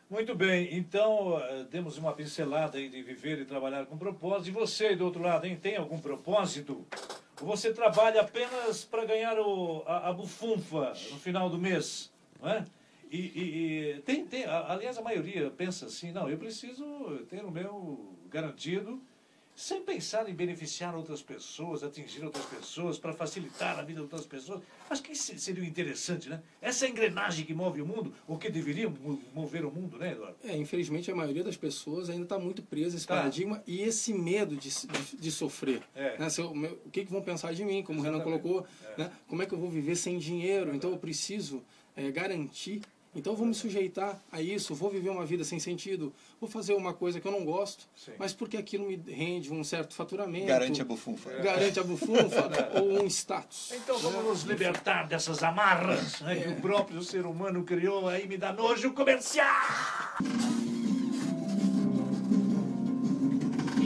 Muito bem, então eh, temos uma pincelada aí de viver e trabalhar com propósito. E você, do outro lado, hein, tem algum propósito? Ou você trabalha apenas para ganhar o, a, a, bufunfa no final do mês? Não é? E, e, e tem, tem, aliás, a maioria pensa assim, não, eu preciso ter o meu garantido sem pensar em beneficiar outras pessoas, atingir outras pessoas, para facilitar a vida de outras pessoas. Acho que isso seria interessante, né? Essa é engrenagem que move o mundo, ou que deveria mover o mundo, né, Eduardo? É, infelizmente a maioria das pessoas ainda está muito presa a esse tá. paradigma e esse medo de, de, de sofrer. É. Né? Eu, meu, o que, que, vão pensar de mim, como Exatamente. o Renan colocou, é. né? como é que eu vou viver sem dinheiro? Então eu preciso é, garantir então eu vou me sujeitar a isso, vou viver uma vida sem sentido, vou fazer uma coisa que eu não gosto, Sim. mas porque aquilo me rende um certo faturamento. Garante a bufunfa. Garante a bufunfa ou um status. Então vamos nos libertar dessas amarras né, é. que o próprio ser humano criou, aí me dá nojo comercial!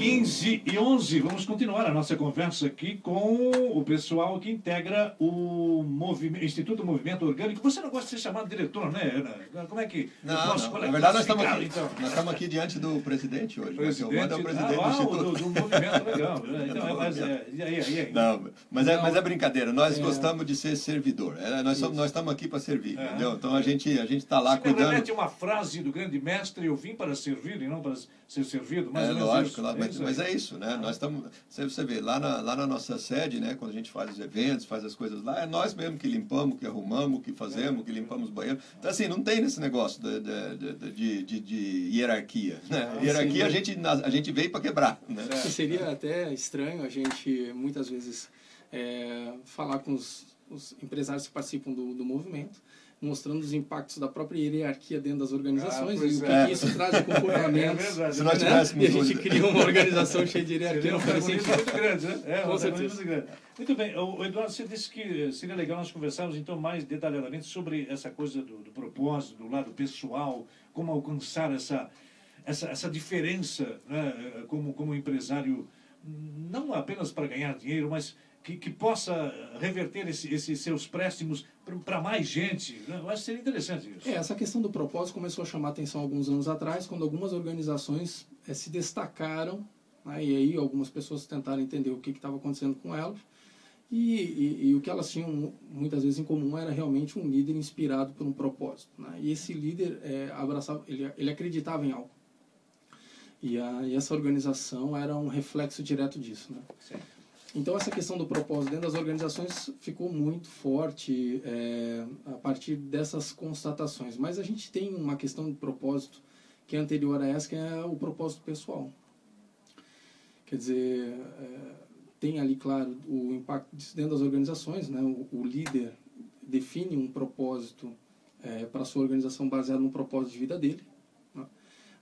15 e 11, vamos continuar a nossa conversa aqui com o pessoal que integra o movimento, Instituto Movimento Orgânico. Você não gosta de ser chamado diretor, né, Ana? Como é que não, posso não. Na verdade, nós estamos, aqui, então? nós estamos aqui diante do presidente hoje. Presidente, né? é o presidente ah, do Instituto. Do, do movimento, legal. Né? Então, é, mas, é, e aí, e aí? Não, mas, é, mas é brincadeira. Nós é. gostamos de ser servidor. É, nós, somos, nós estamos aqui para servir, é. entendeu? Então a gente a está lá Você cuidando... Você uma frase do grande mestre, eu vim para servir e não para ser servido. Mais é, lógico, lá, mas, mas é isso, né? Nós estamos, você vê, lá na, lá na nossa sede, né, quando a gente faz os eventos, faz as coisas lá, é nós mesmo que limpamos, que arrumamos, que fazemos, que limpamos o banheiro. Então, assim, não tem esse negócio de, de, de, de, de hierarquia. Né? Ah, hierarquia a gente, a gente veio para quebrar. Né? É. Seria até estranho a gente, muitas vezes, é, falar com os, os empresários que participam do, do movimento mostrando os impactos da própria hierarquia dentro das organizações ah, e o que, é. que, isso traz de comportamentos. É, é Se nós né? E a gente cria uma organização cheia de hierarquia. Um protagonismo muito grande, né? É, Com certeza. Muito, grande. muito bem, o Eduardo, você disse que seria legal nós conversarmos então mais detalhadamente sobre essa coisa do, do propósito, do lado pessoal, como alcançar essa, essa, essa diferença né, como, como empresário, não apenas para ganhar dinheiro, mas que, que possa reverter esse, esses seus préstimos para mais gente. Né? Eu acho que seria interessante isso. É, essa questão do propósito começou a chamar atenção alguns anos atrás, quando algumas organizações é, se destacaram, né, e aí algumas pessoas tentaram entender o que estava acontecendo com elas. E, e, e, o que elas tinham muitas vezes em comum era realmente um líder inspirado por um propósito. Né? E esse líder é, abraçava, ele, ele acreditava em algo. E, a, e essa organização era um reflexo direto disso. Né? Sim. Então, essa questão do propósito dentro das organizações ficou muito forte é, a partir dessas constatações. Mas a gente tem uma questão de propósito que é anterior a essa, que é o propósito pessoal. Quer dizer, é, tem ali, claro, o impacto dentro das organizações. Né? O, o líder define um propósito é, para a sua organização baseado no propósito de vida dele. Né?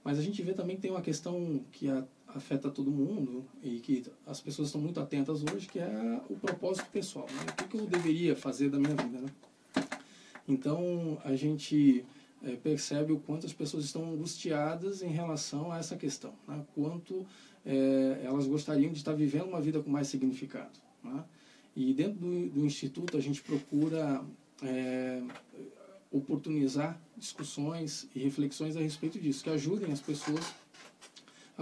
Mas a gente vê também que tem uma questão que afeta todo mundo e que as pessoas estão muito atentas hoje, que é o propósito pessoal. Né? O que, eu deveria fazer da minha vida? Né? Então, a gente é, percebe o quanto as pessoas estão angustiadas em relação a essa questão. Né? Quanto é, elas gostariam de estar vivendo uma vida com mais significado. Né? E dentro do, do, Instituto, a gente procura é, oportunizar discussões e reflexões a respeito disso, que ajudem as pessoas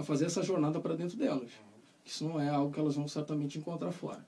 a fazer essa jornada para dentro delas. Isso não é algo que elas vão certamente encontrar fora.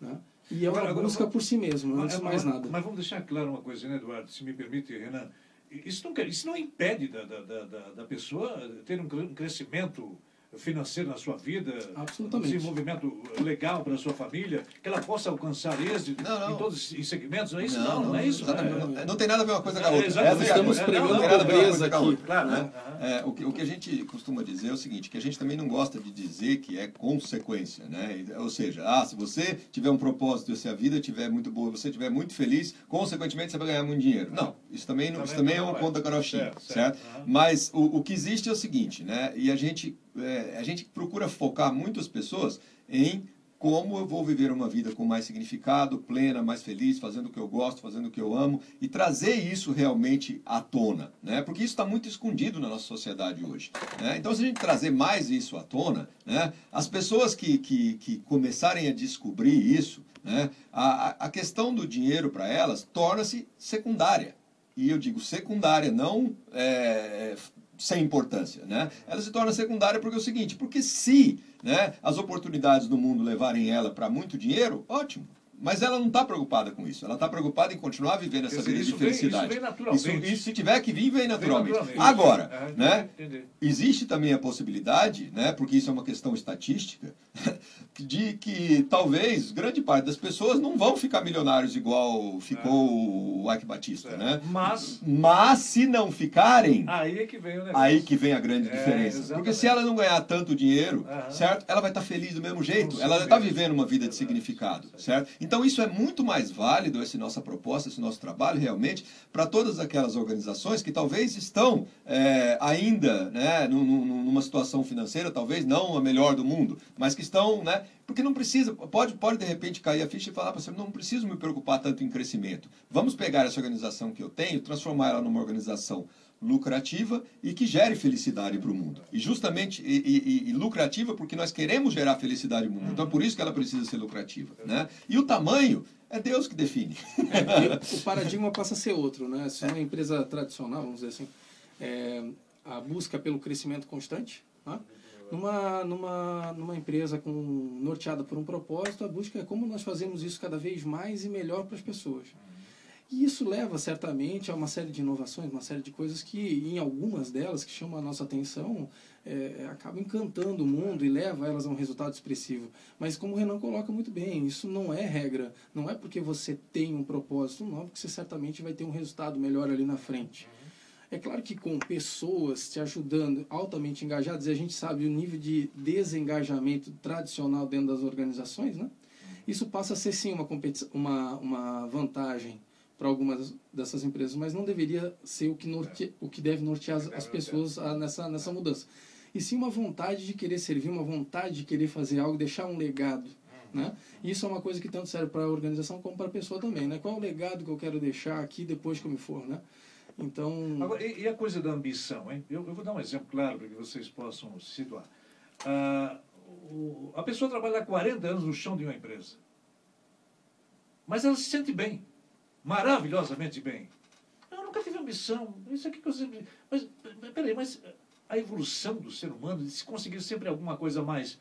Né? E é uma agora, busca agora, por si mesmo, antes de mais nada. Mas vamos deixar claro uma coisa, né, Eduardo? Se me permite, Renan. Isso não, isso não impede da, da, da, da pessoa ter um crescimento financeiro na sua vida, um desenvolvimento legal para a sua família, que ela possa alcançar êxito não, não. em todos os segmentos, não é isso? Não, não, não é isso. Não, não, tem nada a ver uma coisa com a outra. É, estamos pregando pobreza aqui. Claro, né? é, o, que, o que a gente costuma dizer é o seguinte, que a gente também não gosta de dizer que é consequência, né? Ou seja, ah, se você tiver um propósito, se a vida estiver muito boa, você estiver muito feliz, consequentemente você vai ganhar muito dinheiro. Não, isso também, não, isso também é um ponto da carochinha, certo? certo? certo? Mas o, o que existe é o seguinte, né? E a gente é, a gente procura focar muitas pessoas em como eu vou viver uma vida com mais significado, plena, mais feliz, fazendo o que eu gosto, fazendo o que eu amo, e trazer isso realmente à tona, né? Porque isso está muito escondido na nossa sociedade hoje. Né? Então, se a gente trazer mais isso à tona, né? as pessoas que, que, que começarem a descobrir isso, né? a, a questão do dinheiro para elas torna-se secundária. e eu digo secundária, não é, sem importância, né? Ela se torna secundária porque é o seguinte, porque se né, as oportunidades do mundo levarem ela para muito dinheiro, ótimo. Mas ela não está preocupada com isso. Ela está preocupada em continuar vivendo essa vida de felicidade. Vem, isso vem naturalmente. Isso, isso, se tiver que vir, vem naturalmente. Vem naturalmente. Agora, é, né, existe também a possibilidade, né, porque isso é uma questão estatística, de que talvez grande parte das pessoas não vão ficar milionários igual ficou é. o Ike Batista, é. né? Mas, mas se não ficarem, aí é que vem o negócio. Aí que vem a grande é, diferença. Exatamente. Porque se ela não ganhar tanto dinheiro, certo? Ela vai estar tá feliz do mesmo jeito. ela vai estar tá vivendo uma vida de significado, certo? Então isso é muito mais válido, essa nossa proposta, esse nosso trabalho, realmente, para todas aquelas organizações que talvez estão é, ainda né, numa situação financeira, talvez não a melhor do mundo, mas que estão, né, porque não precisa, pode, pode de repente cair a ficha e falar para você, não preciso me preocupar tanto em crescimento. Vamos pegar essa organização que eu tenho, transformar ela numa organização lucrativa e que gere felicidade para o mundo. E justamente e, e, e, lucrativa porque nós queremos gerar felicidade no mundo. Então é por isso que ela precisa ser lucrativa. Né? E o tamanho é Deus que define. É, o paradigma passa a ser outro. Né? Se uma empresa tradicional, vamos dizer assim, é, a busca pelo crescimento constante, né? numa, numa, numa empresa com, norteada por um propósito, a busca é como nós fazemos isso cada vez mais e melhor para as pessoas. E isso leva certamente a uma série de inovações, uma série de coisas que, em algumas delas, que chamam a nossa atenção, é, acabam encantando o mundo e leva elas a um resultado expressivo. Mas como o Renan coloca muito bem, isso não é regra. Não é porque você tem um propósito, não, porque você certamente vai ter um resultado melhor ali na frente. É claro que com pessoas te ajudando, altamente engajadas, e a gente sabe o nível de desengajamento tradicional dentro das organizações, né? Isso passa a ser sim uma, uma, uma vantagem para algumas dessas empresas, mas não deveria ser o que, norte, o que deve nortear as, as pessoas a, nessa, nessa mudança. E sim uma vontade de querer servir, uma vontade de querer fazer algo, deixar um legado. Né? E isso é uma coisa que tanto serve para a organização como para a pessoa também. Né? Qual é o legado que eu quero deixar aqui depois que eu me for? Né? Então... Agora, e, a coisa da ambição? Hein? Eu, eu vou dar um exemplo claro para que vocês possam se situar. Ah, o, a pessoa trabalha há 40 anos no chão de uma empresa. Mas ela se sente bem maravilhosamente bem. Eu nunca tive ambição. Isso aqui que eu sempre. Mas, peraí, mas a evolução do ser humano, de se conseguir sempre alguma coisa mais,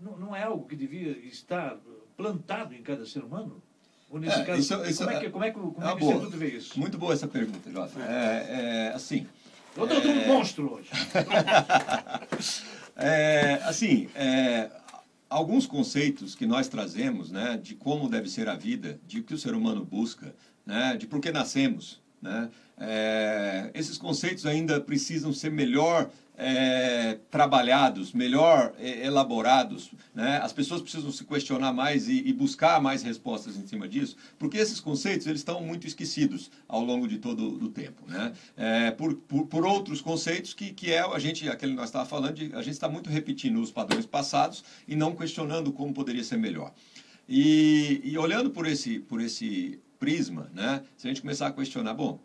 não, não é algo que devia estar plantado em cada ser humano? Ou nesse é, caso, isso, isso, como é que, como é que, como é, é que o Instituto vê isso? Muito boa essa pergunta, Jota. É, é, assim. Eu estou é... um monstro hoje. é, assim, é, alguns conceitos que nós trazemos, né, de como deve ser a vida, de que o ser humano busca, né, de por que nascemos. Né? É, esses conceitos ainda precisam ser melhor é, trabalhados, melhor é, elaborados. Né? As pessoas precisam se questionar mais e, e, buscar mais respostas em cima disso, porque esses conceitos eles estão muito esquecidos ao longo de todo o tempo. Né? É, por, por, por, outros conceitos que, que é a gente, aquele que nós estávamos falando, de, a gente está muito repetindo os padrões passados e não questionando como poderia ser melhor. E, e olhando por esse, por esse prisma, né? Se a gente começar a questionar, bom,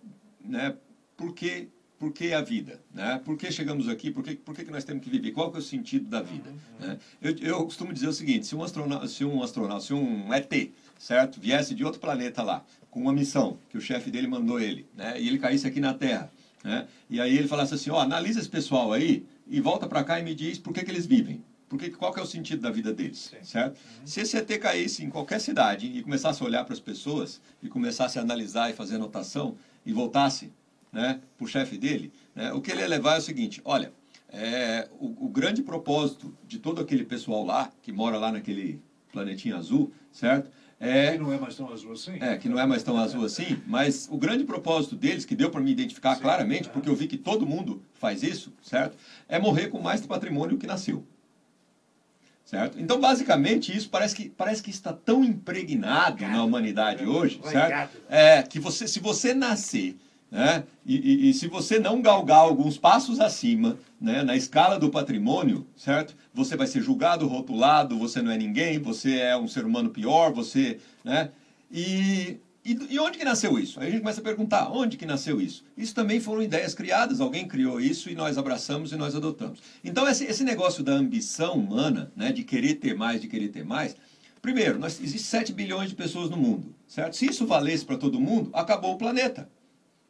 né? Por que por que a vida? Né? Por que chegamos aqui? Por que, por que, que nós temos que viver? Qual que é o sentido da vida? Uhum. Né? Eu, eu costumo dizer o seguinte, se um astronauta, se um, astronauta, se um ET, certo, viesse de outro planeta lá, com uma missão que o chefe dele mandou ele, né? e ele caísse aqui na Terra, né? e aí ele falasse assim, ó, oh, analisa esse pessoal aí e volta para cá e me diz por que, que eles vivem. Porque qual que é o sentido da vida deles, Sim. certo? Uhum. Se esse ET caísse em qualquer cidade e começasse a olhar para as pessoas e começasse a analisar e fazer anotação e voltasse né, para o chefe dele, né, o que ele ia levar é o seguinte, olha, é, o, o, grande propósito de todo aquele pessoal lá, que mora lá naquele planetinha azul, certo? É, que não é mais tão azul assim. É, que não é mais tão azul assim, mas o grande propósito deles, que deu para me identificar Sim, claramente, é. porque eu vi que todo mundo faz isso, certo? É morrer com mais patrimônio que nasceu. Certo? Então, basicamente, isso parece que, parece que está tão impregnado na humanidade hoje, certo? É, que você, se você nascer né, e, e, e, se você não galgar alguns passos acima né, na escala do patrimônio, certo? Você vai ser julgado, rotulado, você não é ninguém, você é um ser humano pior, você. Né? E e, e, onde que nasceu isso? Aí a gente começa a perguntar, onde que nasceu isso? Isso também foram ideias criadas, alguém criou isso e nós abraçamos e nós adotamos. Então esse, esse negócio da ambição humana, né, de querer ter mais, de querer ter mais, primeiro, nós, existe 7 bilhões de pessoas no mundo, certo? Se isso valesse para todo mundo, acabou o planeta.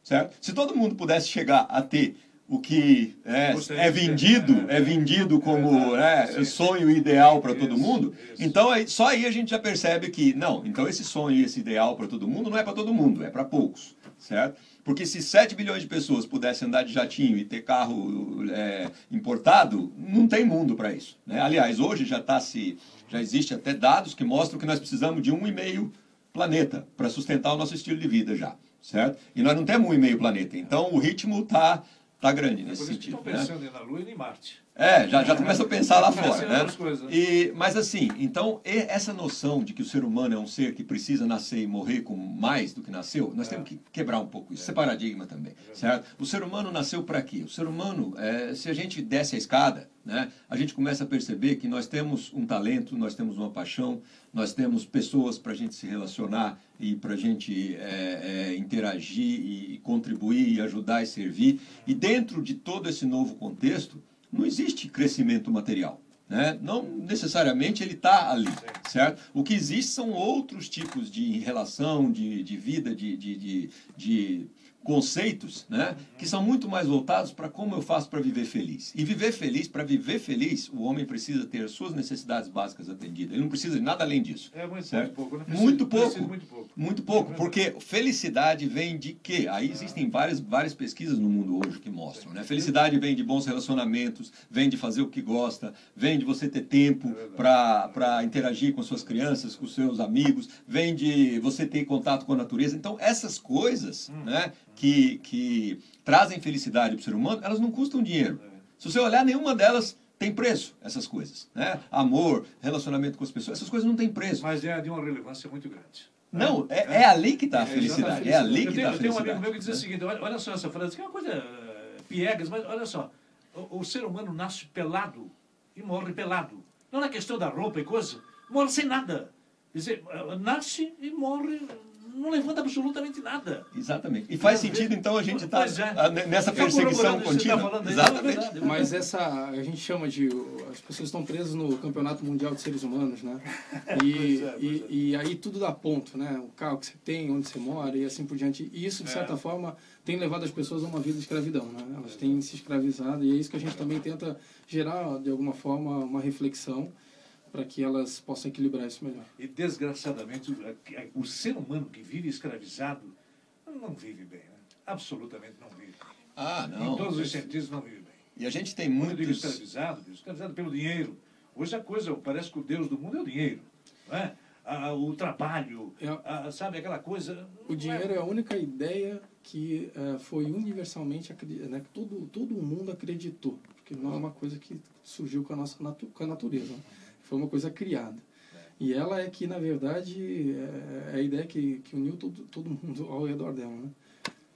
certo? Se todo mundo pudesse chegar a ter o que é, Gostaria é ter, vendido, é, é vendido como né, sonho ideal para todo mundo, então só aí a gente já percebe que, não, então esse sonho esse ideal para todo mundo não é para todo mundo, é para poucos, certo? Porque se 7 bilhões de pessoas pudessem andar de jatinho e ter carro é, importado, não tem mundo para isso. Né? Aliás, hoje já tá se, já existe até dados que mostram que nós precisamos de um e meio planeta para sustentar o nosso estilo de vida já, certo? E nós não temos um e meio planeta, então o ritmo tá tá grande É nesse sentido. estão né? pensando em ir na Lua e em Marte. É, já, já começa a pensar lá fora, né? coisas. E, mas assim, então, e- essa noção de que o ser humano é um ser que precisa nascer e morrer com mais do que nasceu, nós temos que quebrar um pouco isso, esse paradigma também, certo? O ser humano nasceu para quê? O ser humano, é, se a gente desce a escada, né, a gente começa a perceber que nós temos um talento, nós temos uma paixão, nós temos pessoas para a gente se relacionar e para a gente é, é, interagir e, e contribuir e ajudar e servir. E dentro de todo esse novo contexto, não existe crescimento material. Né? Não necessariamente ele está ali, certo? O que existe são outros tipos de relação, de, de vida, de, de, de, de conceitos, né? Que são muito mais voltados para como eu faço para viver feliz. E viver feliz, para viver feliz, o homem precisa ter as suas necessidades básicas atendidas. Ele não precisa de nada além disso. É muito, muito pouco, né? Muito pouco. muito pouco. Muito pouco, porque felicidade vem de quê? Aí existem várias, várias pesquisas no mundo hoje que mostram, né? Felicidade vem de bons relacionamentos, vem de fazer o que gosta, vem de você ter tempo para interagir com suas crianças, com seus amigos, vem de você ter contato com a natureza. Então, essas coisas, né, que, que trazem felicidade para o ser humano, elas não custam dinheiro. Se você olhar, nenhuma delas tem preço, essas coisas, né? Amor, relacionamento com as pessoas, essas coisas não têm preço. Mas é de uma relevância muito grande. Não, é, é ali que está a É, felicidade. exatamente. É ali que está a eu tenho um felicidade. amigo meu que diz o seguinte: olha, olha só essa frase, que é uma coisa eh, piegas, mas olha só. O, o ser humano nasce pelado e morre pelado. Não é questão da roupa e coisa, morre sem nada. Quer dizer, eh, nasce e morre, não levanta absolutamente nada. Exatamente. E faz sentido, então, a gente estar Pois é. nessa Fica perseguição tá contínua. falando aí, Exatamente. é. Mas essa, a gente chama de. As pessoas estão presas no Campeonato Mundial de Seres Humanos, né? E, Pois é, pois e, e aí tudo dá ponto, né? O carro que você tem, onde você mora e assim por diante. E isso, de É. certa forma, tem levado as pessoas a uma vida de escravidão, né? Elas têm se escravizado e é isso que a gente também tenta gerar, de alguma forma, uma reflexão para que elas possam equilibrar isso melhor. E desgraçadamente, o, o ser humano que vive escravizado não vive bem, né? Absolutamente não vive. Ah, Em não. todos os sentidos não vive bem. E a gente tem Quando eu digo muitos. escravizado, escravizado pelo dinheiro. Hoje a coisa, parece que o Deus do mundo é o dinheiro. Não é? Ah, o trabalho, É. ah, sabe, aquela coisa. O dinheiro é a única ideia que eh, foi universalmente né, que todo todo mundo acreditou, porque não é uma coisa que surgiu com a nossa natu com a natureza, né? Foi uma coisa criada. E ela é que na verdade é, é a ideia que, que uniu todo, todo mundo ao redor dela, né?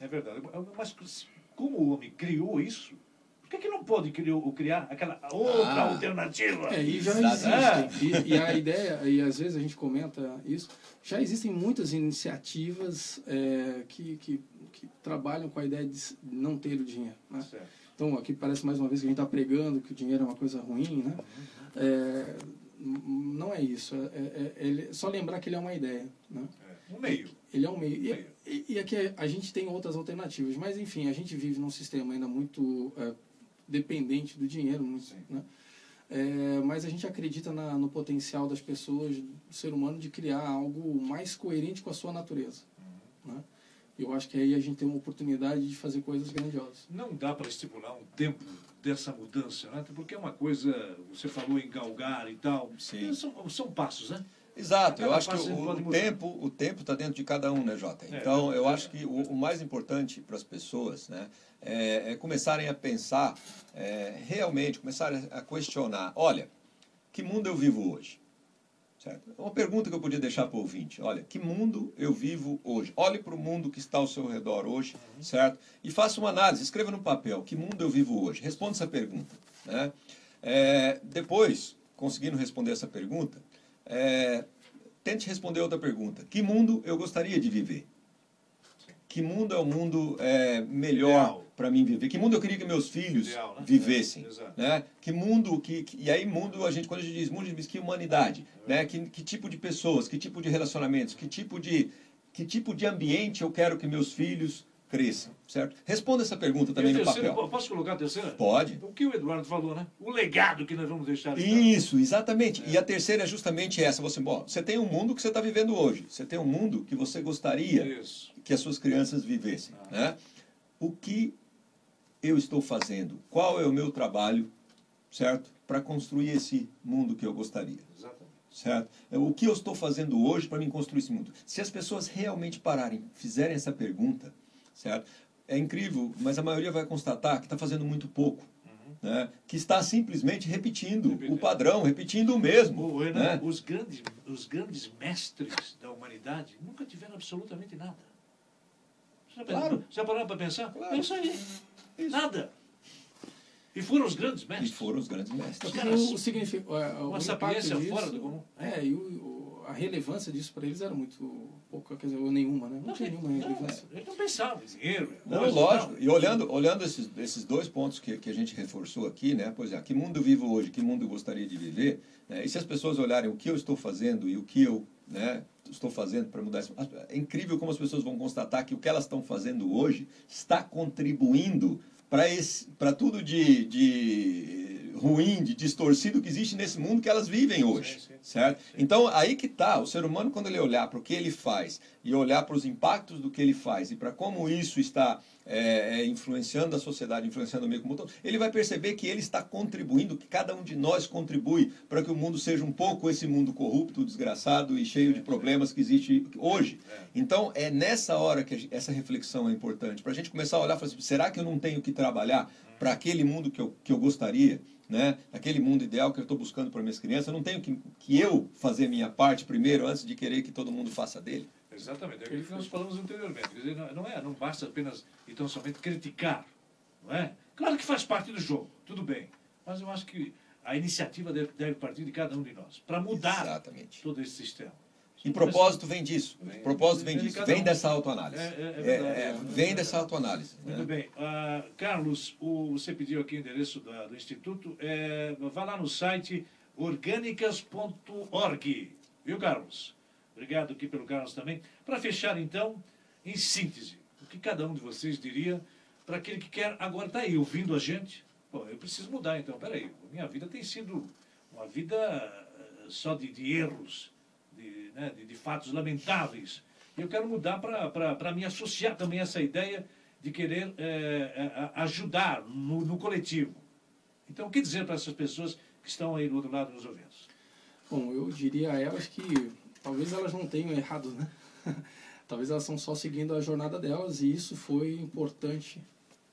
É verdade. Mas como o homem criou isso, por que, que não pode criar, criar aquela outra Ah. alternativa? É, e já Exato. existem. E, e a ideia, e às vezes a gente comenta isso, já existem muitas iniciativas é, que, que, que trabalham com a ideia de não ter o dinheiro. Né? Certo. Então, aqui parece mais uma vez que a gente está pregando que o dinheiro é uma coisa ruim, né? É, n- não é isso. É, é- é ele- só lembrar que ele é uma ideia, né? É, Um meio. Ele é um meio. Meio. E, e, e aqui a gente tem outras alternativas. Mas, enfim, a gente vive num sistema ainda muito é, dependente do dinheiro, muito, né? É, mas a gente acredita na- no potencial das pessoas, do ser humano, de criar algo mais coerente com a sua natureza. Uhum. Né? Eu acho que aí a gente tem uma oportunidade de fazer coisas grandiosas. Não dá para estimular um tempo dessa mudança, né? porque é uma coisa, você falou em galgar e tal, Sim. São, são passos, né? Exato, eu acho que o, o tempo o tempo está dentro de cada um, né, Jota? É, Então, eu é. acho que o, o mais importante para as pessoas né, é, é começarem a pensar é, realmente, começarem a questionar: olha, que mundo eu vivo hoje? Certo? Uma pergunta que eu podia deixar para o ouvinte: olha, que mundo eu vivo hoje? Olhe para o mundo que está ao seu redor hoje, certo? E faça uma análise, escreva no papel: que mundo eu vivo hoje? Responda essa pergunta. Né? É, depois, conseguindo responder essa pergunta, é, tente responder outra pergunta: que mundo eu gostaria de viver? Que mundo é o mundo é, melhor para mim viver? Que mundo eu queria que meus filhos Ideal, né? vivessem? É, né? Que mundo que, que- e aí mundo a gente quando a gente diz mundo a gente diz que humanidade, né? Que, que tipo de pessoas, que tipo de relacionamentos, que tipo de que tipo de ambiente eu quero que meus filhos cresça, certo? Responda essa pergunta também no papel. Posso colocar a terceira? Pode. O que o Eduardo falou, né? O legado que nós vamos deixar. Isso, exatamente. É. E a terceira é justamente essa. Você, bom, você tem um mundo que você está vivendo hoje. Você tem um mundo que você gostaria Isso. que as suas crianças vivessem. Ah. Né? O que eu estou fazendo? Qual é o meu trabalho, certo? Para construir esse mundo que eu gostaria. Exatamente. Certo? É, o que eu estou fazendo hoje para me construir esse mundo? Se as pessoas realmente pararem, fizerem essa pergunta, certo? É incrível, mas a maioria vai constatar que está fazendo muito pouco. Uhum. Né? que está simplesmente repetindo o padrão, repetindo o mesmo. Renan, né? os, grandes, os grandes mestres da humanidade nunca tiveram absolutamente nada. Já claro. Já pararam para pensar? Claro. É isso aí. Isso. Nada. E foram os grandes mestres. E foram os grandes mestres. Os caras, o, significa, uma sapiência fora do comum. É, e o, a relevância disso para eles era muito pouca, quer dizer, ou nenhuma, né? Não, não tinha nenhuma relevância. Eles não pensavam em dinheiro. Não, lógico. E olhando, olhando esses, esses dois pontos que, que a gente reforçou aqui, né? Pois é, que mundo eu vivo hoje, que mundo eu gostaria de viver, né? e se as pessoas olharem o que eu estou fazendo e o que eu né, estou fazendo para mudar isso, é incrível como as pessoas vão constatar que o que elas estão fazendo hoje está contribuindo para tudo de, de ruim, de distorcido que existe nesse mundo que elas vivem hoje, sim, sim, certo? Sim. Então, aí que está, o ser humano, quando ele olhar para o que ele faz e olhar para os impactos do que ele faz e para como isso está é, é, influenciando a sociedade, influenciando o meio como todo, ele vai perceber que ele está contribuindo, que cada um de nós contribui para que o mundo seja um pouco esse mundo corrupto, desgraçado e cheio de problemas que existe hoje. Então, é nessa hora que essa reflexão é importante, para a gente começar a olhar e falar assim, será que eu não tenho que trabalhar para aquele mundo que eu, que eu gostaria? Né? Aquele mundo ideal que eu estou buscando para minhas crianças, eu não tenho que, que eu fazer minha parte primeiro antes de querer que todo mundo faça dele. Exatamente, é aquilo que nós falamos anteriormente. Quer dizer, não, é, não basta apenas e tão somente criticar, não é? Claro que faz parte do jogo, tudo bem. Mas eu acho que a iniciativa deve, deve partir de cada um de nós, para mudar Exatamente. todo esse sistema. E propósito vem disso. Vem, propósito vem, vem disso. Vem dessa autoanálise. É, é, é, é, é vem dessa autoanálise. Muito né? bem. Uh, Carlos, o, você pediu aqui o endereço da, do Instituto. É, vá lá no site orgânicas.org. Viu, Carlos? Obrigado aqui pelo Carlos também. Para fechar, então, em síntese, o que cada um de vocês diria para aquele que quer agora estar tá aí ouvindo a gente? Pô, eu preciso mudar então, peraí, minha vida tem sido uma vida eh, só de, de erros, né, de, de, fatos lamentáveis. E eu quero mudar para me associar também a essa ideia de querer é, ajudar no, no, coletivo. Então, o que dizer para essas pessoas que estão aí do outro lado nos ouvindo? Bom, eu diria a elas que talvez elas não tenham errado, né? talvez elas estão só seguindo a jornada delas e isso foi importante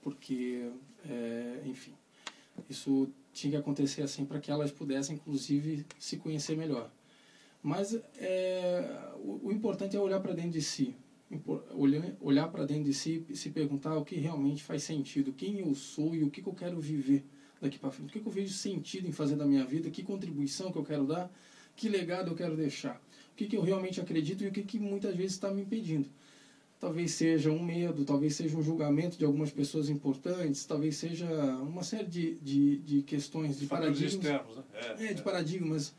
porque, é, enfim, isso tinha que acontecer assim para que elas pudessem, inclusive, se conhecer melhor. Mas é, o, o importante é olhar para dentro de si, olhar, olhar para dentro de si e se perguntar o que realmente faz sentido, quem eu sou e o que, que eu quero viver daqui para frente, o que, que eu vejo sentido em fazer da minha vida, que contribuição que eu quero dar, que legado eu quero deixar que, que eu realmente acredito e o que, que muitas vezes está me impedindo. Talvez seja um medo, talvez seja um julgamento de algumas pessoas importantes, talvez seja uma série de, de, de questões, de paradigmas. Externos, né? é, é, de é. paradigmas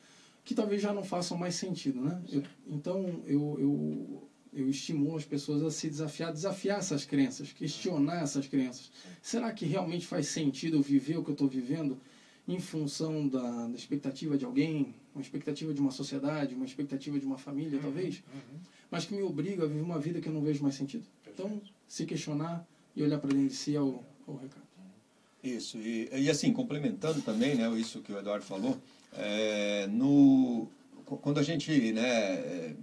que talvez já não façam mais sentido. Né? Eu, então, eu, eu, eu estimulo as pessoas a se desafiar, desafiar essas crenças, questionar essas crenças. Será que realmente faz sentido eu viver o que eu estou vivendo? em função da, da, expectativa de alguém, uma expectativa de uma sociedade, uma expectativa de uma família, uhum, talvez, uhum. mas que me obriga a viver uma vida que eu não vejo mais sentido. Então, se questionar e olhar para dentro de si é o, é o recado. Isso, e, e, assim, complementando também né, isso que o Eduardo falou, é, no, quando a gente né,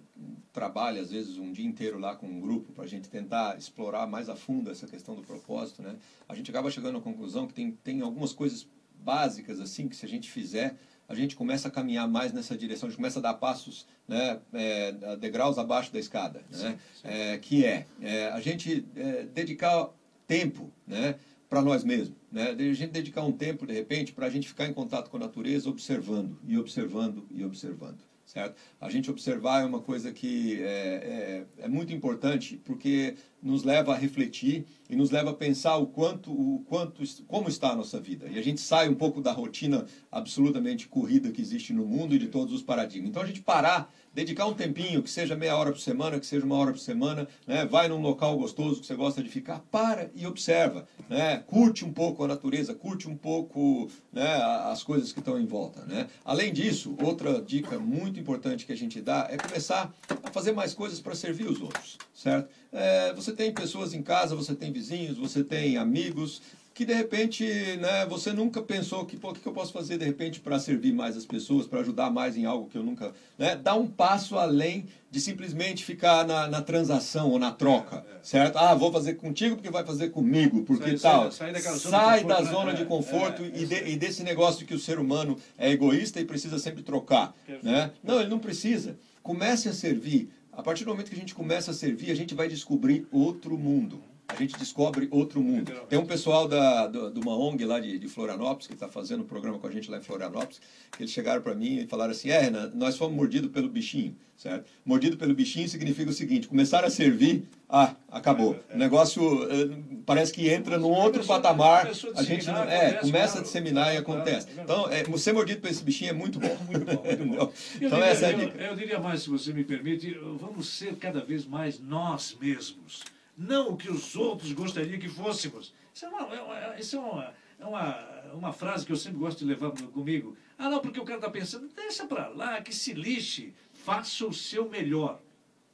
trabalha, às vezes, um dia inteiro lá com um grupo, para a gente tentar explorar mais a fundo essa questão do propósito, né, a gente acaba chegando à conclusão que tem, tem algumas coisas básicas assim que se a gente fizer a gente começa a caminhar mais nessa direção, a gente começa a dar passos, né, é, degraus abaixo da escada, né, sim, sim. É, que é, é, a gente é, dedicar tempo, né, para nós mesmos, né, a gente dedicar um tempo de repente para a gente ficar em contato com a natureza, observando e observando e observando, certo? A gente observar é uma coisa que é, é, é muito importante porque nos leva a refletir e nos leva a pensar o quanto, o quanto, como está a nossa vida. E a gente sai um pouco da rotina absolutamente corrida que existe no mundo e de todos os paradigmas. Então a gente parar, dedicar um tempinho, que seja meia hora por semana, que seja uma hora por semana, né? vai num local gostoso que você gosta de ficar, para e observa, né? curte um pouco a natureza, curte um pouco né, as coisas que estão em volta. Né? Além disso, outra dica muito importante que a gente dá é começar a fazer mais coisas para servir os outros, certo? É, você tem pessoas em casa, você tem vizinhos, você tem amigos que de repente né, você nunca pensou que o que eu posso fazer de repente para servir mais as pessoas, para ajudar mais em algo que eu nunca. Né, dá um passo além de simplesmente ficar na, na transação ou na troca, é, é. certo? Ah, vou fazer contigo porque vai fazer comigo, porque sai, tal. Sai, sai, sai da zona de conforto, né? é, e, de, e, desse negócio que o ser humano é egoísta e precisa sempre trocar. Né? Não, ele não precisa. Comece a servir. A partir do momento que a gente começa a servir, a gente vai descobrir outro mundo a gente descobre outro mundo. Tem um pessoal da, do, de uma ONG lá de, de Florianópolis, que está fazendo um programa com a gente lá em Florianópolis, que eles chegaram para mim e falaram assim, é, Renan, nós fomos mordidos pelo bichinho, certo? Mordido pelo bichinho significa o seguinte, começaram a servir, ah, acabou. É, é. O negócio eh, parece que entra num outro patamar, a gente não, é, começa a disseminar e acontece. Então, é, ser mordido por esse bichinho é muito bom. Muito bom, muito bom. então, essa é a dica. Eu, eu diria mais, se você me permite, vamos ser cada vez mais nós mesmos não o que os outros gostariam que fôssemos. Isso é uma, é uma, isso é uma, é uma, uma frase que eu sempre gosto de levar comigo. Ah, não, porque o cara está pensando, deixa para lá, que se lixe, faça o seu melhor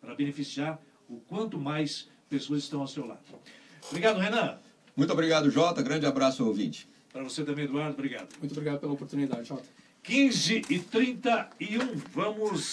para beneficiar o quanto mais pessoas estão ao seu lado. Obrigado, Renan. Muito obrigado, Jota. Grande abraço, ouvinte. Para você também, Eduardo. Obrigado. Muito obrigado pela oportunidade, Jota. 15 e 31, vamos